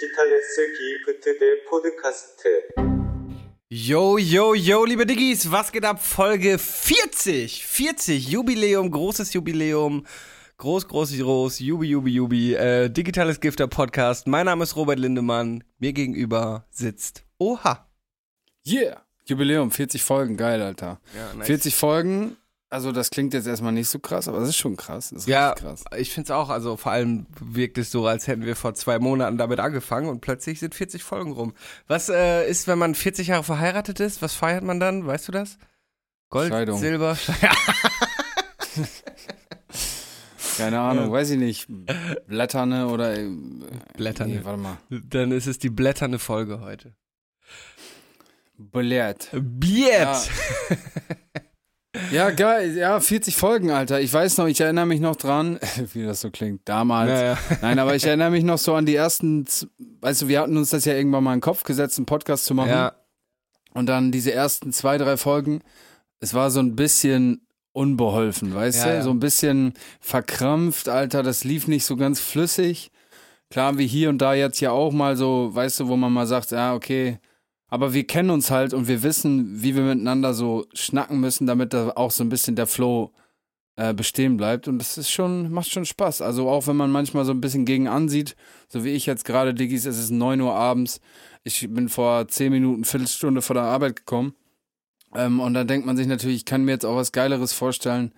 Digitales Gift der Podcast. Yo, yo, yo, liebe Diggis, was geht ab? Folge 40, 40, Jubiläum, großes Jubiläum, groß, groß, groß, Jubi, Jubi, Jubi, äh, digitales Gifter Podcast. Mein Name ist Robert Lindemann, mir gegenüber sitzt Oha. Yeah, Jubiläum, 40 Folgen, geil, Alter. Ja, nice. 40 Folgen, also das klingt jetzt erstmal nicht so krass, aber es ist schon krass. Das ist Ja, richtig krass. ich finde es auch. Also vor allem wirkt es so, als hätten wir vor zwei Monaten damit angefangen und plötzlich sind 40 Folgen rum. Was äh, ist, wenn man 40 Jahre verheiratet ist? Was feiert man dann? Weißt du das? Gold, Scheidung. Silber, Keine Ahnung, weiß ich nicht. Blätterne oder. äh, Blätterne. Nee, warte mal. Dann ist es die blätternde Folge heute. Blätt. Biet! Ja, geil. Ja, 40 Folgen, Alter. Ich weiß noch, ich erinnere mich noch dran, wie das so klingt, damals. Ja, ja. Nein, aber ich erinnere mich noch so an die ersten, weißt du, wir hatten uns das ja irgendwann mal in den Kopf gesetzt, einen Podcast zu machen. Ja, Und dann diese ersten zwei, drei Folgen, es war so ein bisschen unbeholfen, weißt Ja, du? ja. So ein bisschen verkrampft, Alter, das lief nicht so ganz flüssig. Klar, wie hier und da jetzt ja auch mal so, weißt du, wo man mal sagt, ja, okay, aber wir kennen uns halt und wir wissen, wie wir miteinander so schnacken müssen, damit da auch so ein bisschen der Flow äh, bestehen bleibt. Und das ist schon, macht schon Spaß. Also auch wenn man manchmal so ein bisschen gegen ansieht, so wie ich jetzt gerade, Diggis, es ist 9 Uhr abends. Ich bin vor 10 Minuten, Viertelstunde vor der Arbeit gekommen. Ähm, und dann denkt man sich natürlich, ich kann mir jetzt auch was Geileres vorstellen.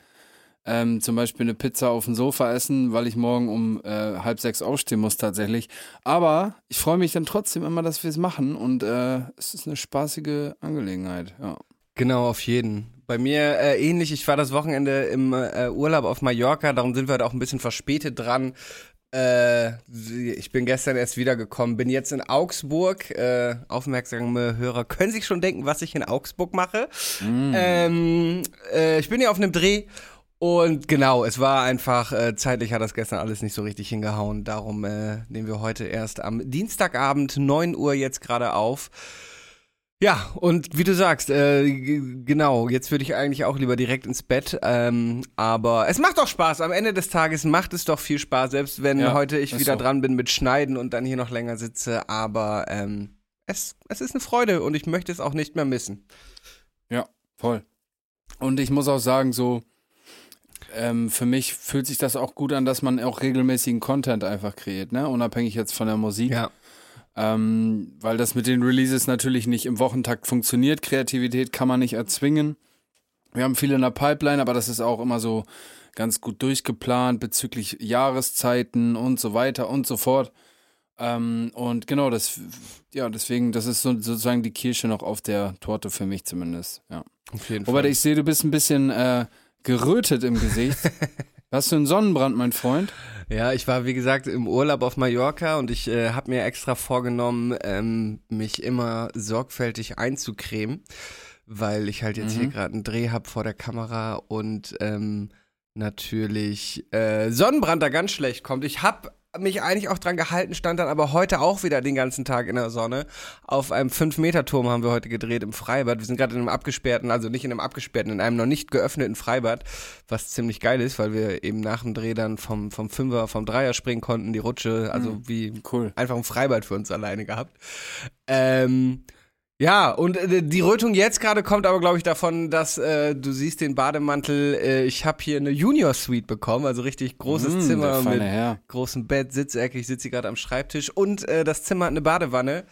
Ähm, zum Beispiel eine Pizza auf dem Sofa essen, weil ich morgen um äh, halb sechs aufstehen muss tatsächlich. Aber ich freue mich dann trotzdem immer, dass wir es machen und äh, es ist eine spaßige Angelegenheit. Ja. genau, auf jeden. Bei mir äh, ähnlich, ich war das Wochenende im äh, Urlaub auf Mallorca, darum sind wir heute auch ein bisschen verspätet dran. Äh, ich bin gestern erst wiedergekommen, bin jetzt in Augsburg. Äh, aufmerksame Hörer können sich schon denken, was ich in Augsburg mache. Ähm, äh, ich bin hier auf einem Dreh und genau, es war einfach, äh, zeitlich hat das gestern alles nicht so richtig hingehauen. Darum äh, nehmen wir heute erst am Dienstagabend, 9 Uhr jetzt gerade auf. Ja, und wie du sagst, äh, genau, jetzt würde ich eigentlich auch lieber direkt ins Bett. Ähm, aber es macht doch Spaß. Am Ende des Tages macht es doch viel Spaß, selbst wenn Ja, heute ich wieder so. dran bin mit Schneiden und dann hier noch länger sitze. Aber ähm, es, es ist eine Freude und ich möchte es auch nicht mehr missen. Ja, voll. Und ich muss auch sagen, so, ähm, für mich fühlt sich das auch gut an, dass man auch regelmäßigen Content einfach kreiert, ne? Unabhängig jetzt von der Musik. Ja. Ähm, weil das mit den Releases natürlich nicht im Wochentakt funktioniert. Kreativität kann man nicht erzwingen. Wir haben viele in der Pipeline, aber das ist auch immer so ganz gut durchgeplant bezüglich Jahreszeiten und so weiter und so fort. Ähm, und genau, das, ja, deswegen, das ist so, sozusagen die Kirsche noch auf der Torte für mich zumindest. Ja. Auf jeden Robert, ich sehe, du bist ein bisschen äh, gerötet im Gesicht. Hast du einen Sonnenbrand, mein Freund? Ja, ich war wie gesagt im Urlaub auf Mallorca und ich äh, habe mir extra vorgenommen, ähm, mich immer sorgfältig einzucremen, weil ich halt jetzt hier gerade einen Dreh hab vor der Kamera und ähm, natürlich äh, Sonnenbrand da ganz schlecht kommt. Ich habe mich eigentlich auch dran gehalten, stand dann aber heute auch wieder den ganzen Tag in der Sonne. Auf einem 5-Meter-Turm haben wir heute gedreht im Freibad. Wir sind gerade in einem abgesperrten, also nicht in einem abgesperrten, in einem noch nicht geöffneten Freibad, was ziemlich geil ist, weil wir eben nach dem Dreh dann vom, vom Fünfer, vom Dreier springen konnten, die Rutsche, also wie Cool. einfach ein Freibad für uns alleine gehabt. Ähm, ja, und äh, die Rötung jetzt gerade kommt aber, glaube ich, davon, dass äh, du siehst den Bademantel. Äh, ich habe hier eine Junior Suite bekommen, also richtig großes Mm, Zimmer mit Herr. großem Bett, Sitzecke. Ich sitze gerade am Schreibtisch und äh, das Zimmer hat eine Badewanne.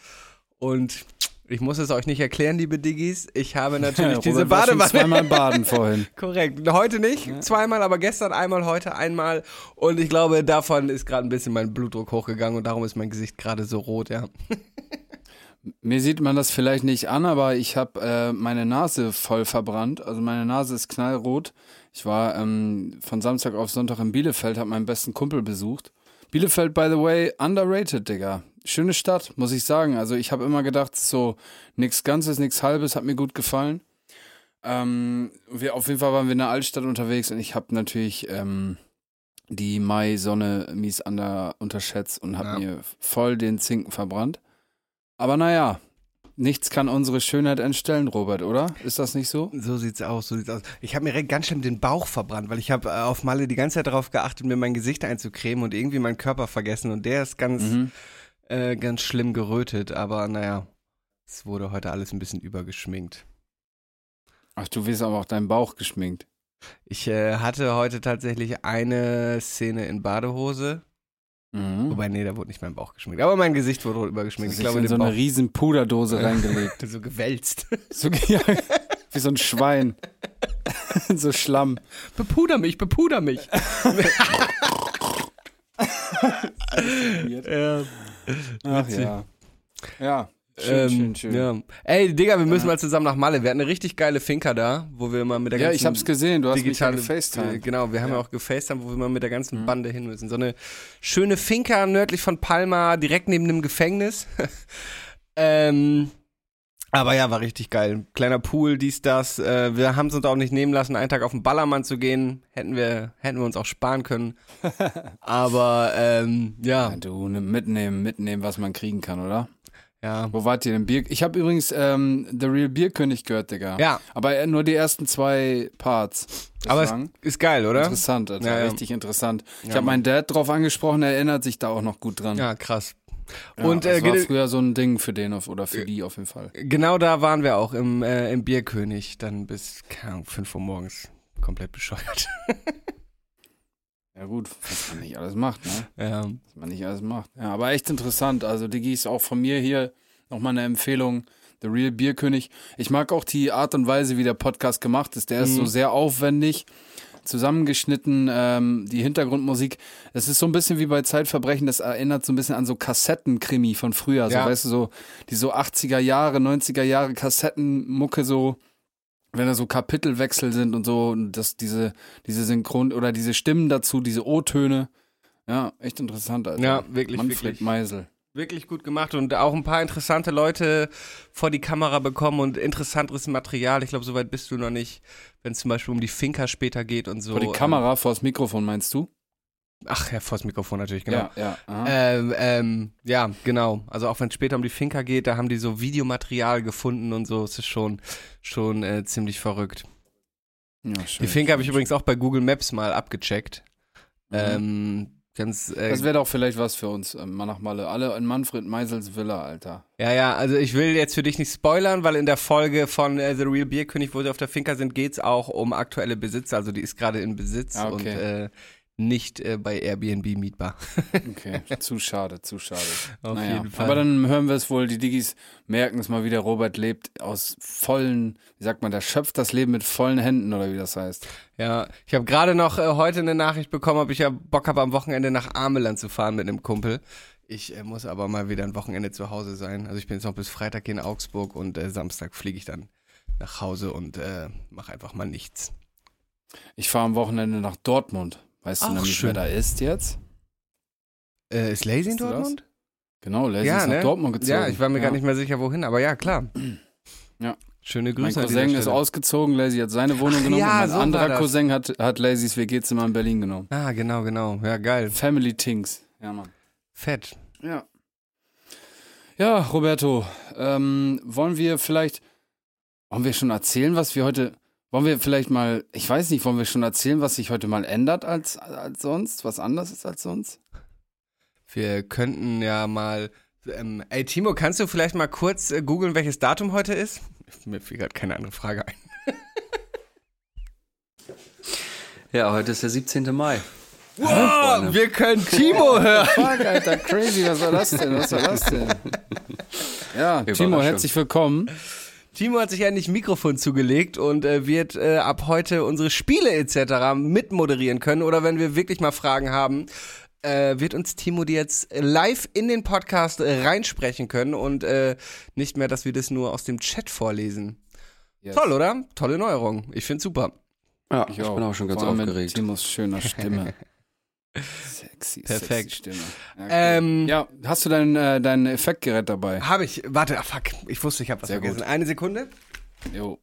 Und ich muss es euch nicht erklären, liebe Diggis. Ich habe natürlich Robert diese Badewanne. zweimal baden vorhin. Korrekt. Heute nicht, zweimal, aber gestern einmal, heute einmal. Und ich glaube, davon ist gerade ein bisschen mein Blutdruck hochgegangen und darum ist mein Gesicht gerade so rot, ja. Mir sieht man das vielleicht nicht an, aber ich habe äh, meine Nase voll verbrannt. Also meine Nase ist knallrot. Ich war ähm, von Samstag auf Sonntag in Bielefeld, habe meinen besten Kumpel besucht. Bielefeld, by the way, underrated, Digga. Schöne Stadt, muss ich sagen. Also ich habe immer gedacht, so nichts Ganzes, nichts Halbes, hat mir gut gefallen. Ähm, wir, auf jeden Fall waren wir in der Altstadt unterwegs und ich habe natürlich ähm, die Mai-Sonne mies under unterschätzt und habe Ja. mir voll den Zinken verbrannt. Aber naja, nichts kann unsere Schönheit entstellen, Robert, oder? Ist das nicht so? So sieht's aus, so sieht's aus. Ich habe mir ganz schön den Bauch verbrannt, weil ich habe äh, auf Malle die ganze Zeit darauf geachtet, mir mein Gesicht einzucremen und irgendwie meinen Körper vergessen und der ist ganz Mhm. äh, ganz schlimm gerötet, aber naja, es wurde heute alles ein bisschen übergeschminkt. Ach, du wirst aber auch deinen Bauch geschminkt. Ich äh, hatte heute tatsächlich eine Szene in Badehose. Mhm. Wobei, nee, da wurde nicht mein Bauch geschminkt. Aber mein Gesicht wurde übergeschminkt. Ich Ich glaube, in so eine Bauch riesen Puderdose reingelegt. so gewälzt. So, ja, wie so ein Schwein. so Schlamm. bepuder mich, bepuder mich. ja. Ach ja. Ja, schön, Ähm, schön, schön. Ja, Ja. Ey, Digga, wir müssen mal zusammen nach Malle. Wir hatten eine richtig geile Finca da, wo wir mal mit der ganzen ich hab's gesehen, du hast digitale mich ja gefacetimed. Genau, wir haben ja, Ja. Mhm. auch gefacetimed, wo wir mal mit der ganzen Bande hin müssen. So eine schöne Finca nördlich von Palma, direkt neben dem Gefängnis. ähm, aber ja, war richtig geil. Kleiner Pool, dies, das. Äh, wir haben es uns auch nicht nehmen lassen, einen Tag auf den Ballermann zu gehen. Hätten wir, hätten wir uns auch sparen können. aber ähm, ja, Ja, du, ne, mitnehmen, mitnehmen, was man kriegen kann, oder? Ja. Wo wart ihr denn? Bier? Ich habe übrigens ähm, The Real Bierkönig gehört, Digga. Ja, Aber äh, nur die ersten zwei Parts. aber es ist geil, oder? Interessant, Alter. Ja, ja. Richtig interessant. Ich habe meinen Dad drauf angesprochen, er erinnert sich da auch noch gut dran. Ja, krass. Ja, Und, das äh, war früher so ein Ding für den auf, oder für die auf jeden Fall. Genau da waren wir auch im, äh, im Bierkönig, dann bis, keine Ahnung, 5 Uhr morgens. Komplett bescheuert. Ja gut, was man nicht alles macht, ne? Ja. Was man nicht alles macht. Ja, aber echt interessant. Also Diggi ist auch von mir hier nochmal eine Empfehlung. The Real Bierkönig. Ich mag auch die Art und Weise, wie der Podcast gemacht ist. Der ist Mhm. so sehr aufwendig, zusammengeschnitten, ähm, die Hintergrundmusik. Es ist so ein bisschen wie bei Zeitverbrechen, das erinnert so ein bisschen an so Kassettenkrimi von früher. So, Ja. weißt du, so die so 80er Jahre, 90er Jahre Kassettenmucke so, wenn da so Kapitelwechsel sind und so, und das, diese, diese Synchron oder diese Stimmen dazu, diese O-Töne. Ja, echt interessant, Alter. Ja, wirklich, Manfred wirklich. Meisel. Wirklich gut gemacht und auch ein paar interessante Leute vor die Kamera bekommen und interessanteres Material. Ich glaube, soweit bist du noch nicht, wenn es zum Beispiel um die Finca später geht und so. Vor die Kamera, vor das Mikrofon meinst du? Ach ja, vors Mikrofon natürlich, genau. Ja, ja. Ähm, ähm, ja, genau. Also auch wenn es später um die Finca geht, da haben die so Videomaterial gefunden und so. Es ist schon, schon äh, ziemlich verrückt. ja, schön, Die Finca habe ich schön, übrigens auch bei Google Maps mal abgecheckt. schön. Ähm, ganz, äh, Das wäre doch vielleicht was für uns, ähm, mal nach Malle. Alle in Manfred Meisels Villa, Alter. ja, ja, also ich will jetzt für dich nicht spoilern, weil in der Folge von äh, The Real Beer König, wo sie auf der Finca sind, geht's auch um aktuelle Besitzer. Also die ist gerade in Besitz Ah, und okay. äh, nicht äh, bei Airbnb mietbar. Okay, zu schade, zu schade. Auf naja, jeden Fall. aber dann hören wir es wohl, die Diggis merken es mal wieder, Robert lebt aus vollen, wie sagt man, der schöpft das Leben mit vollen Händen oder wie das heißt. Ja, ich habe gerade noch äh, heute eine Nachricht bekommen, ob ich ja Bock habe, am Wochenende nach Ameland zu fahren mit einem Kumpel. Ich äh, muss aber mal wieder ein Wochenende zu Hause sein. Also ich bin jetzt noch bis Freitag in Augsburg und äh, Samstag fliege ich dann nach Hause und äh, mache einfach mal nichts. Ich fahre am Wochenende nach Dortmund. Weißt Ach, du nämlich, schön. wer da ist jetzt? Äh, ist Lazy in? Dortmund? Genau, Lazy Ja, ist nach ne? Dortmund gezogen. Ja, ich war mir gar nicht mehr sicher, wohin, aber ja, klar. Ja. Schöne Grüße. Mein Cousin ist ausgezogen, Lazy hat seine Wohnung Ach genommen ja, und mein so anderer. Cousin hat, hat Lazys WG-Zimmer in Berlin genommen. Ah, genau, genau. Ja, geil. Family Things. Ja, Mann. Fett. Ja. Ja, Roberto, ähm, wollen wir vielleicht, wollen wir schon erzählen, was wir heute, wollen wir vielleicht mal, ich weiß nicht, wollen wir schon erzählen, was sich heute mal ändert als, als sonst, was anders ist als sonst? Wir könnten ja mal. Ähm, ey, Timo, kannst du vielleicht mal kurz äh, googeln, welches Datum heute ist? Mir fiel gerade keine andere Frage ein. Ja, heute ist der 17. Mai. Wow, wir können Timo hören. Fuck, Alter, crazy, was war das denn, was war das denn? Ja, Timo, herzlich willkommen. Timo hat sich endlich ein Mikrofon zugelegt und äh, wird äh, ab heute unsere Spiele etc. mitmoderieren können. Oder wenn wir wirklich mal Fragen haben, äh, wird uns Timo die jetzt live in den Podcast äh, reinsprechen können und äh, nicht mehr, dass wir das nur aus dem Chat vorlesen. Yes. Toll, oder? Tolle Neuerung. Ich find's super. Ja, ich, bin auch schon ganz Vor allem mit aufgeregt. Timos schöner Stimme. Sexy, Perfekt. sexy Stimme. Ja, cool. Ähm, ja hast du dein, äh, dein Effektgerät dabei? Habe ich. Warte, ah, fuck. Ich wusste, ich habe was Sehr vergessen. gut. Eine Sekunde. Jo.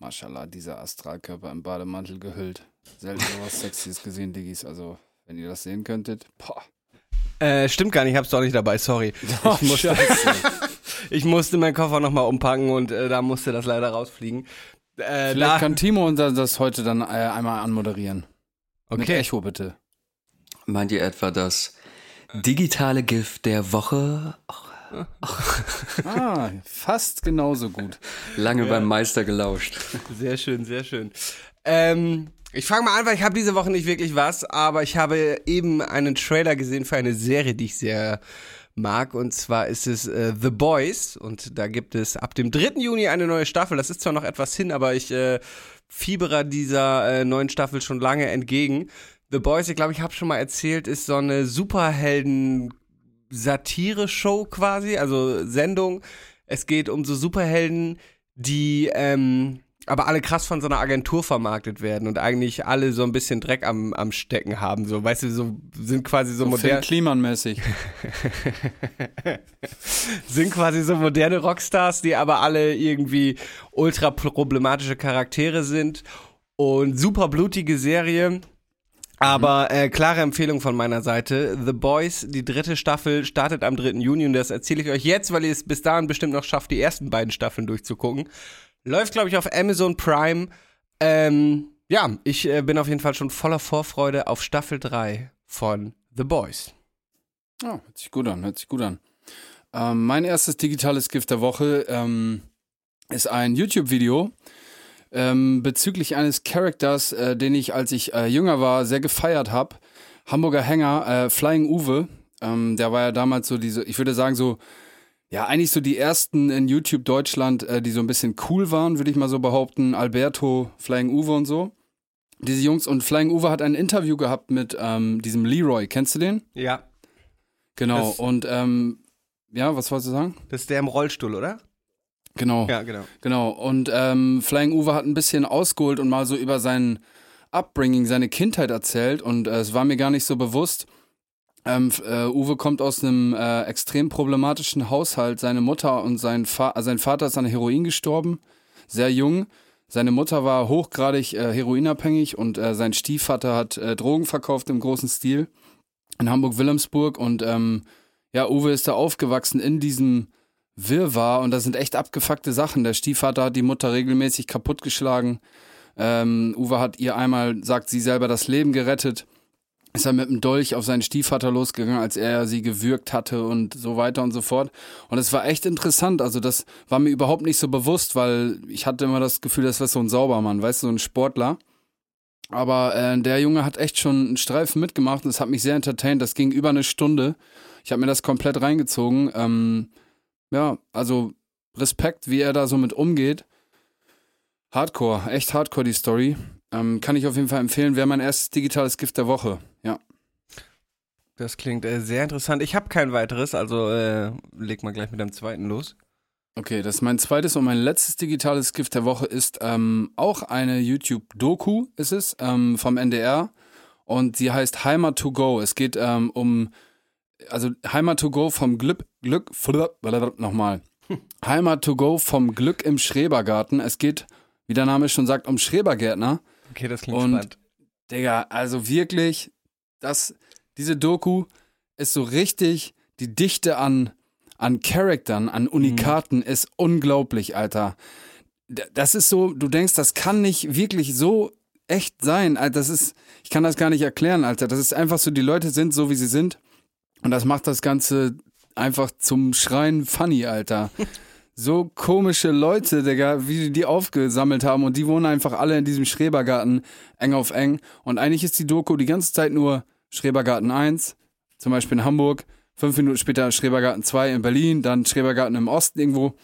Mashallah, dieser Astralkörper im Bademantel gehüllt. Selten sowas Sexys gesehen, Diggis. Also, wenn ihr das sehen könntet. Boah. Äh, stimmt gar nicht, ich hab's doch nicht dabei, sorry. Oh, ich, musste, ich musste meinen Koffer nochmal umpacken und äh, da musste das leider rausfliegen. Äh, Vielleicht da, kann Timo uns das heute dann äh, einmal anmoderieren. Mit okay. Echo bitte. Meint ihr etwa, dass digitale Gift der Woche. Ah, fast genauso gut. Lange beim Meister gelauscht. Sehr schön, sehr schön. Ähm, ich fange mal an, weil ich habe diese Woche nicht wirklich was, aber ich habe eben einen Trailer gesehen für eine Serie, die ich sehr mag. Und zwar ist es äh, The Boys. Und da gibt es ab dem 3. Juni eine neue Staffel. Das ist zwar noch etwas hin, aber ich äh, fiebere dieser äh, neuen Staffel schon lange entgegen. The Boys, ich glaube, ich habe schon mal erzählt, ist so eine Superhelden Satire-Show quasi, also Sendung. Es geht um so Superhelden, die ähm, aber alle krass von so einer Agentur vermarktet werden und eigentlich alle so ein bisschen Dreck am, am Stecken haben. So, weißt du, so sind quasi so, So modern. klimanmäßig. sind quasi so moderne Rockstars, die aber alle irgendwie ultra problematische Charaktere sind und super blutige Serie. Aber äh, klare Empfehlung von meiner Seite. The Boys, die dritte Staffel, startet am 3. Juni und das erzähle ich euch jetzt, weil ihr es bis dahin bestimmt noch schafft, die ersten beiden Staffeln durchzugucken. Läuft, glaube ich, auf Amazon Prime. Ähm, ja, ich äh, bin auf jeden Fall schon voller Vorfreude auf Staffel 3 von The Boys. Ja, hört sich gut an, hört sich gut an. Ähm, mein erstes digitales Gift der Woche ähm, ist ein YouTube-Video ähm, bezüglich eines Charakters, äh, den ich, als ich äh, jünger war, sehr gefeiert habe. Hamburger Hänger, äh, Flying Uwe. Ähm, der war ja damals so diese, ich würde sagen so, ja, eigentlich so die ersten in YouTube Deutschland, äh, die so ein bisschen cool waren, würde ich mal so behaupten. Alberto, Flying Uwe und so. Diese Jungs und Flying Uwe hat ein Interview gehabt mit ähm, diesem Leroy. Kennst du den? Ja. Genau. Das- und ähm, ja, was wolltest du sagen? Das ist der im Rollstuhl, oder? Genau. Ja, genau. Genau. Und ähm, Flying Uwe hat ein bisschen ausgeholt und mal so über sein Upbringing, seine Kindheit erzählt. Und äh, es war mir gar nicht so bewusst. Ähm, äh, Uwe kommt aus einem äh, extrem problematischen Haushalt. Seine Mutter und sein, Fa äh, sein Vater ist an Heroin gestorben, sehr jung. Seine Mutter war hochgradig äh, heroinabhängig und äh, sein Stiefvater hat äh, Drogen verkauft im großen Stil in Hamburg-Wilhelmsburg. Und ähm, ja, Uwe ist da aufgewachsen in diesem Wirrwarr und das sind echt abgefuckte Sachen. Der Stiefvater hat die Mutter regelmäßig kaputtgeschlagen. Ähm, Uwe hat ihr einmal, sagt sie selber, das Leben gerettet. Ist er mit dem Dolch auf seinen Stiefvater losgegangen, als er sie gewürgt hatte und so weiter und so fort. Und es war echt interessant. Also das war mir überhaupt nicht so bewusst, weil ich hatte immer das Gefühl, das wäre so ein Saubermann, weißt du, so ein Sportler. Aber äh, der Junge hat echt schon einen Streifen mitgemacht und es hat mich sehr entertained. Das ging über eine Stunde. Ich habe mir das komplett reingezogen. Ähm, ja, also Respekt, wie er da so mit umgeht. Hardcore, echt Hardcore die Story. Ähm, kann ich auf jeden Fall empfehlen. Wäre mein erstes digitales Gift der Woche. Ja. Das klingt äh, sehr interessant. Ich habe kein weiteres, also äh, leg mal gleich mit dem zweiten los. Okay, das ist mein zweites und mein letztes digitales Gift der Woche ist ähm, auch eine YouTube-Doku, ist es, ähm, vom NDR. Und sie heißt Heimat to Go. Es geht ähm, um, also Heimat to Go vom Glück, Glück, nochmal. Heimat to Go vom Glück im Schrebergarten. Es geht, wie der Name schon sagt, um Schrebergärtner. Okay, das klingt Und- spannend. Digga, also wirklich, das, diese Doku ist so richtig, die Dichte an, an Charaktern, an Unikaten ist unglaublich, Alter. Das ist so, du denkst, das kann nicht wirklich so echt sein. Alter, das ist, ich kann das gar nicht erklären, Alter. Das ist einfach so, die Leute sind so, wie sie sind. Und das macht das Ganze einfach zum Schreien funny, Alter. So komische Leute, Digga, wie die die aufgesammelt haben und die wohnen einfach alle in diesem Schrebergarten eng auf eng. Und eigentlich ist die Doku die ganze Zeit nur Schrebergarten 1, zum Beispiel in Hamburg, fünf Minuten später Schrebergarten 2 in Berlin, dann Schrebergarten im Osten irgendwo.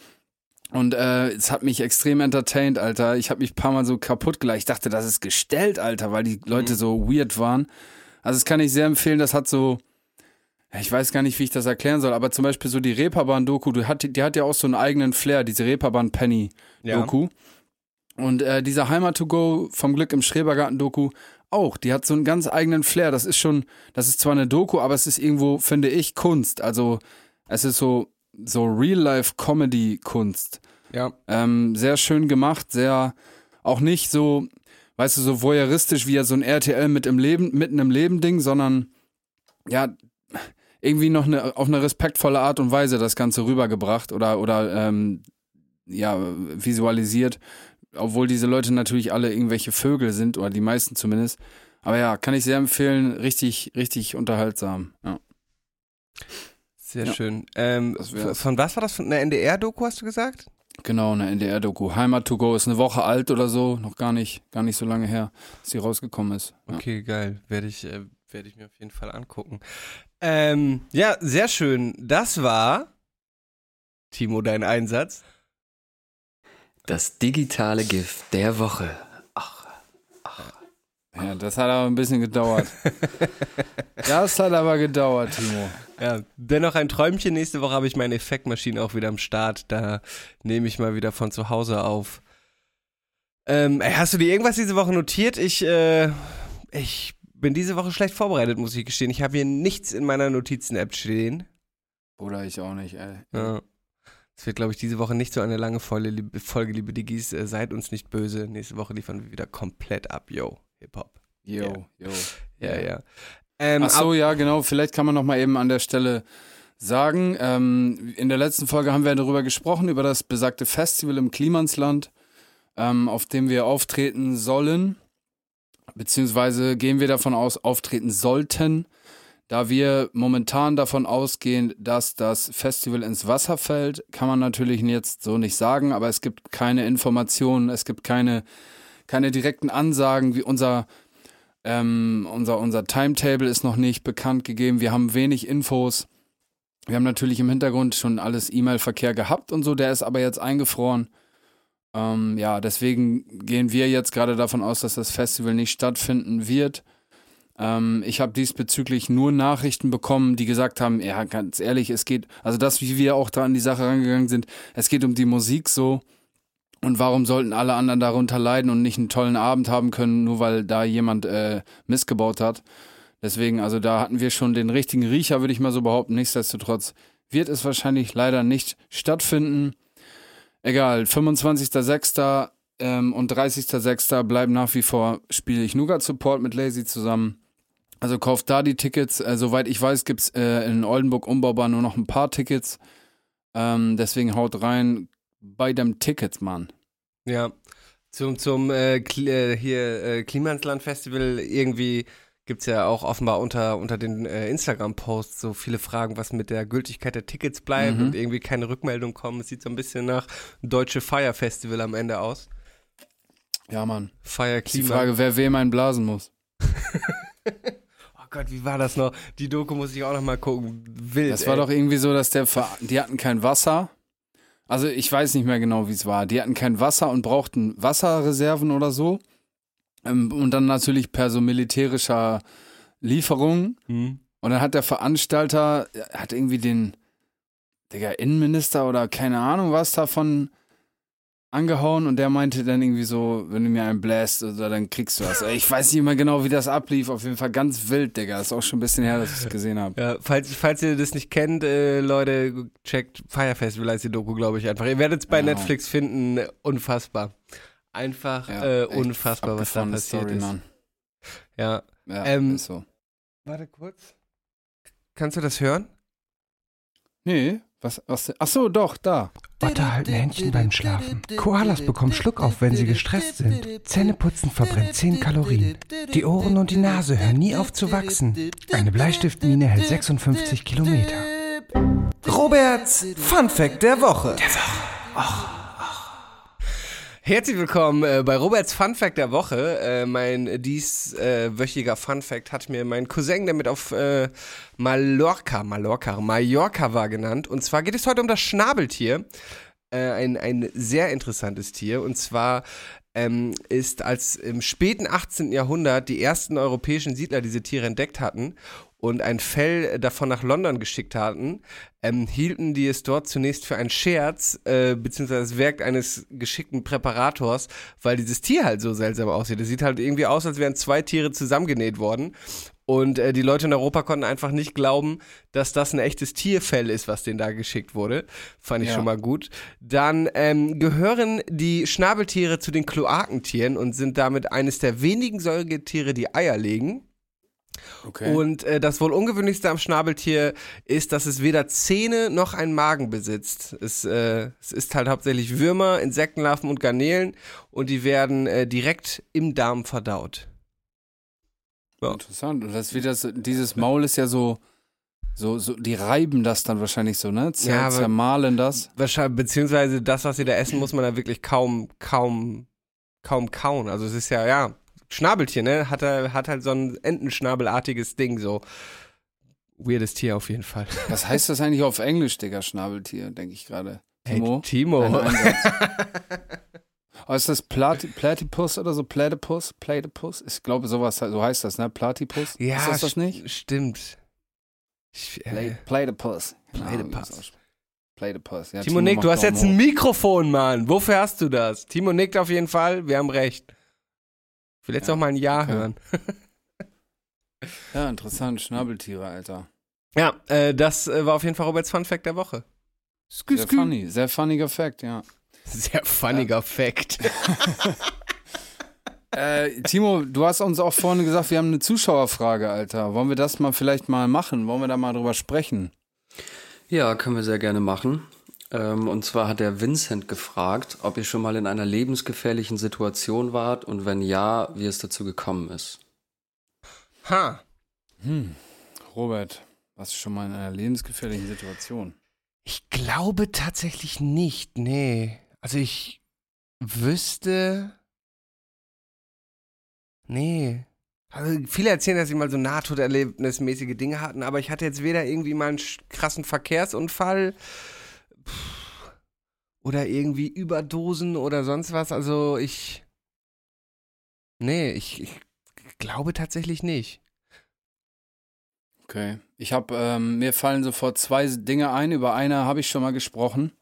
Und äh, es hat mich extrem entertained, Alter. Ich habe mich ein paar Mal so kaputt gelacht. Ich dachte, das ist gestellt, Alter, weil die Leute so weird waren. Also das kann ich sehr empfehlen. Das hat so, ich weiß gar nicht, wie ich das erklären soll, aber zum Beispiel so die Reeperbahn-Doku, die hat, die hat ja auch so einen eigenen Flair, diese Reeperbahn-Penny-Doku. Und äh, dieser Heimat to Go vom Glück im Schrebergarten-Doku auch, die hat so einen ganz eigenen Flair. Das ist schon, das ist zwar eine Doku, aber es ist irgendwo, finde ich, Kunst. Also es ist so, so Real-Life-Comedy-Kunst. Ja. Ähm, sehr schön gemacht, sehr auch nicht so, weißt du, so voyeuristisch wie ja so ein RTL mit im Leben, mitten im Leben Ding, sondern ja, irgendwie noch eine, auf eine respektvolle Art und Weise das Ganze rübergebracht oder, oder ähm, ja, visualisiert. Obwohl diese Leute natürlich alle irgendwelche Vögel sind, oder die meisten zumindest. Aber ja, kann ich sehr empfehlen, richtig, richtig unterhaltsam. Ja. Sehr Ja. schön. Ähm, von was war das? Von einer NDR-Doku hast du gesagt? Genau, eine NDR-Doku. Heimat to go ist eine Woche alt oder so, noch gar nicht, gar nicht so lange her, dass sie rausgekommen ist. Ja. Okay, geil. Werde ich, äh, werde ich mir auf jeden Fall angucken. Ähm, ja, sehr schön. Das war, Timo, dein Einsatz. Das digitale GIF der Woche. Ach, Ja, das hat aber ein bisschen gedauert. das hat aber gedauert, Timo. Ja, dennoch ein Träumchen. Nächste Woche habe ich meine Effektmaschine auch wieder am Start. Da nehme ich mal wieder von zu Hause auf. Ähm, hast du dir irgendwas diese Woche notiert? Ich, äh, ich bin diese Woche schlecht vorbereitet, muss ich gestehen. Ich habe hier nichts in meiner Notizen-App stehen. Oder ich auch nicht, ey. Ja. Es wird, glaube ich, diese Woche nicht so eine lange Folge, liebe, Folge, liebe Diggis. Äh, seid uns nicht böse. Nächste Woche liefern wir wieder komplett ab. Yo, Hip-Hop. Yo, Ja. yo. Ja, ja. Ähm, Ach so, ja, genau. Vielleicht kann man noch mal eben an der Stelle sagen. Ähm, in der letzten Folge haben wir darüber gesprochen, über das besagte Festival im Klimansland, ähm, auf dem wir auftreten sollen. Beziehungsweise gehen wir davon aus, auftreten sollten, da wir momentan davon ausgehen, dass das Festival ins Wasser fällt. Kann man natürlich jetzt so nicht sagen, aber es gibt keine Informationen, es gibt keine, keine direkten Ansagen, wie unser ähm, unser, unser Timetable ist noch nicht bekannt gegeben. Wir haben wenig Infos. Wir haben natürlich im Hintergrund schon alles E-Mail-Verkehr gehabt und so, der ist aber jetzt eingefroren. Ähm, ja, deswegen gehen wir jetzt gerade davon aus, dass das Festival nicht stattfinden wird. Ähm, ich habe diesbezüglich nur Nachrichten bekommen, die gesagt haben, ja, ganz ehrlich, es geht, also das, wie wir auch da an die Sache rangegangen sind, es geht um die Musik so. Und warum sollten alle anderen darunter leiden und nicht einen tollen Abend haben können, nur weil da jemand äh, missgebaut hat? Deswegen, also da hatten wir schon den richtigen Riecher, würde ich mal so behaupten. Nichtsdestotrotz wird es wahrscheinlich leider nicht stattfinden. Egal, 25.06. Ähm, und 30.06. bleiben nach wie vor, spiele ich Nougat Support mit Lazy zusammen. Also kauft da die Tickets. Äh, soweit ich weiß, gibt's äh, in Oldenburg umbaubar nur noch ein paar Tickets. Ähm, deswegen haut rein bei dem Tickets, Mann. Ja, zum, zum äh, Kli äh, hier äh, Klimansland-Festival irgendwie gibt es ja auch offenbar unter, unter den äh, Instagram-Posts so viele Fragen, was mit der Gültigkeit der Tickets bleibt Mhm. und irgendwie keine Rückmeldung kommen. Es sieht so ein bisschen nach Deutsche Fire Festival am Ende aus. Ja, Mann. Fire Ist die Klima. Frage, wer wem einen blasen muss. Oh Gott, wie war das noch? Die Doku muss ich auch noch mal gucken. Wild. Das war ey. doch irgendwie so, dass der Ver die hatten kein Wasser. Also ich weiß nicht mehr genau, wie es war. Die hatten kein Wasser und brauchten Wasserreserven oder so. Ähm, und dann natürlich per so militärischer Lieferung. Hm. Und dann hat der Veranstalter, er hat irgendwie den, Digga, Innenminister oder keine Ahnung was davon angehauen und der meinte dann irgendwie so, wenn du mir einen bläst, oder dann kriegst du was. Ich weiß nicht mehr genau, wie das ablief. Auf jeden Fall ganz wild, Digga. Ist auch schon ein bisschen her, dass ich es gesehen habe. Ja, falls, falls ihr das nicht kennt, äh, Leute, checkt Fire Festival als die Doku, glaube ich, einfach. Ihr werdet es bei Genau. Netflix finden. Unfassbar. Einfach Ja, äh, unfassbar, was da passiert Story, ist. Mann. Ja. Ja, Ähm, ist so. Warte kurz. Kannst du das hören? Nee, was, was, ach so, doch, da. Otter halten Händchen beim Schlafen. Koalas bekommen Schluckauf, wenn sie gestresst sind. Zähneputzen verbrennt 10 Kalorien. Die Ohren und die Nase hören nie auf zu wachsen. Eine Bleistiftmine hält 56 Kilometer. Roberts Fun Fact der Woche. Herzlich willkommen äh, bei Roberts Fun Fact der Woche. Äh, mein dieswöchiger Fun Fact hat mir mein Cousin, der mit auf äh, Mallorca, Mallorca, Mallorca war genannt. Und zwar geht es heute um das Schnabeltier. Ein, ein sehr interessantes Tier. Und zwar ähm, ist als im späten 18. Jahrhundert die ersten europäischen Siedler diese Tiere entdeckt hatten und ein Fell davon nach London geschickt hatten, ähm, hielten die es dort zunächst für einen Scherz, äh, beziehungsweise das Werk eines geschickten Präparators, weil dieses Tier halt so seltsam aussieht. Es sieht halt irgendwie aus, als wären zwei Tiere zusammengenäht worden. Und äh, die Leute in Europa konnten einfach nicht glauben, dass das ein echtes Tierfell ist, was denen da geschickt wurde. Fand ich Ja. schon mal gut. Dann ähm, gehören die Schnabeltiere zu den Kloakentieren und sind damit eines der wenigen Säugetiere, die Eier legen. Okay. Und äh, das wohl ungewöhnlichste am Schnabeltier ist, dass es weder Zähne noch einen Magen besitzt. Es, äh, es ist halt hauptsächlich Würmer, Insektenlarven und Garnelen und die werden äh, direkt im Darm verdaut. Ja. Interessant. Und das das, dieses Maul ist ja so, So, so, die reiben das dann wahrscheinlich so, ne? Zer, Ja, zermahlen das. Wahrscheinlich, beziehungsweise das, was sie da essen, muss man da wirklich kaum, kaum, kaum kauen. Also es ist ja, ja, Schnabeltier, ne? Hat, er, hat halt so ein Entenschnabelartiges Ding, so. Weirdes Tier auf jeden Fall. Was heißt das eigentlich auf Englisch, Digga, Schnabeltier, denke ich gerade. Timo? Hey, Timo. Oh, ist das Plati Platypus oder so? Platypus? Platypus? Ich glaube, sowas, so heißt das, ne? Platypus? ja, ist das das nicht? Stimmt. Ich, äh, Platypus. Platypus. Platypus. Ja, Timo nickt, macht du hast jetzt ein. Mikrofon, Mann. Wofür hast du das? Timo nickt auf jeden Fall, wir haben recht. Ich will jetzt Ja, noch mal ein Ja okay. hören. Ja, interessant. Schnabeltiere, Alter. Ja, äh, das äh, war auf jeden Fall Roberts Fun Fact der Woche. Skü, Sehr funny. Sehr funniger Fact, ja. Sehr funniger Fact. Äh, Timo, du hast uns auch vorhin gesagt, wir haben eine Zuschauerfrage, Alter. Wollen wir das mal vielleicht mal machen? Wollen wir da mal drüber sprechen? Ja, können wir sehr gerne machen. Ähm, und zwar hat der Vincent gefragt, ob ihr schon mal in einer lebensgefährlichen Situation wart und wenn ja, wie es dazu gekommen ist. Ha. Robert, warst du schon mal in einer lebensgefährlichen Situation? Ich glaube tatsächlich nicht, nee. Also ich wüsste. Nee. Also viele erzählen, dass sie mal so nahtoderlebnismäßige Dinge hatten, aber ich hatte jetzt weder irgendwie mal einen krassen Verkehrsunfall pff, oder irgendwie Überdosen oder sonst was. Also ich. Nee, ich, ich glaube tatsächlich nicht. Okay. Ich habe, ähm, mir fallen sofort zwei Dinge ein. Über eine habe ich schon mal gesprochen.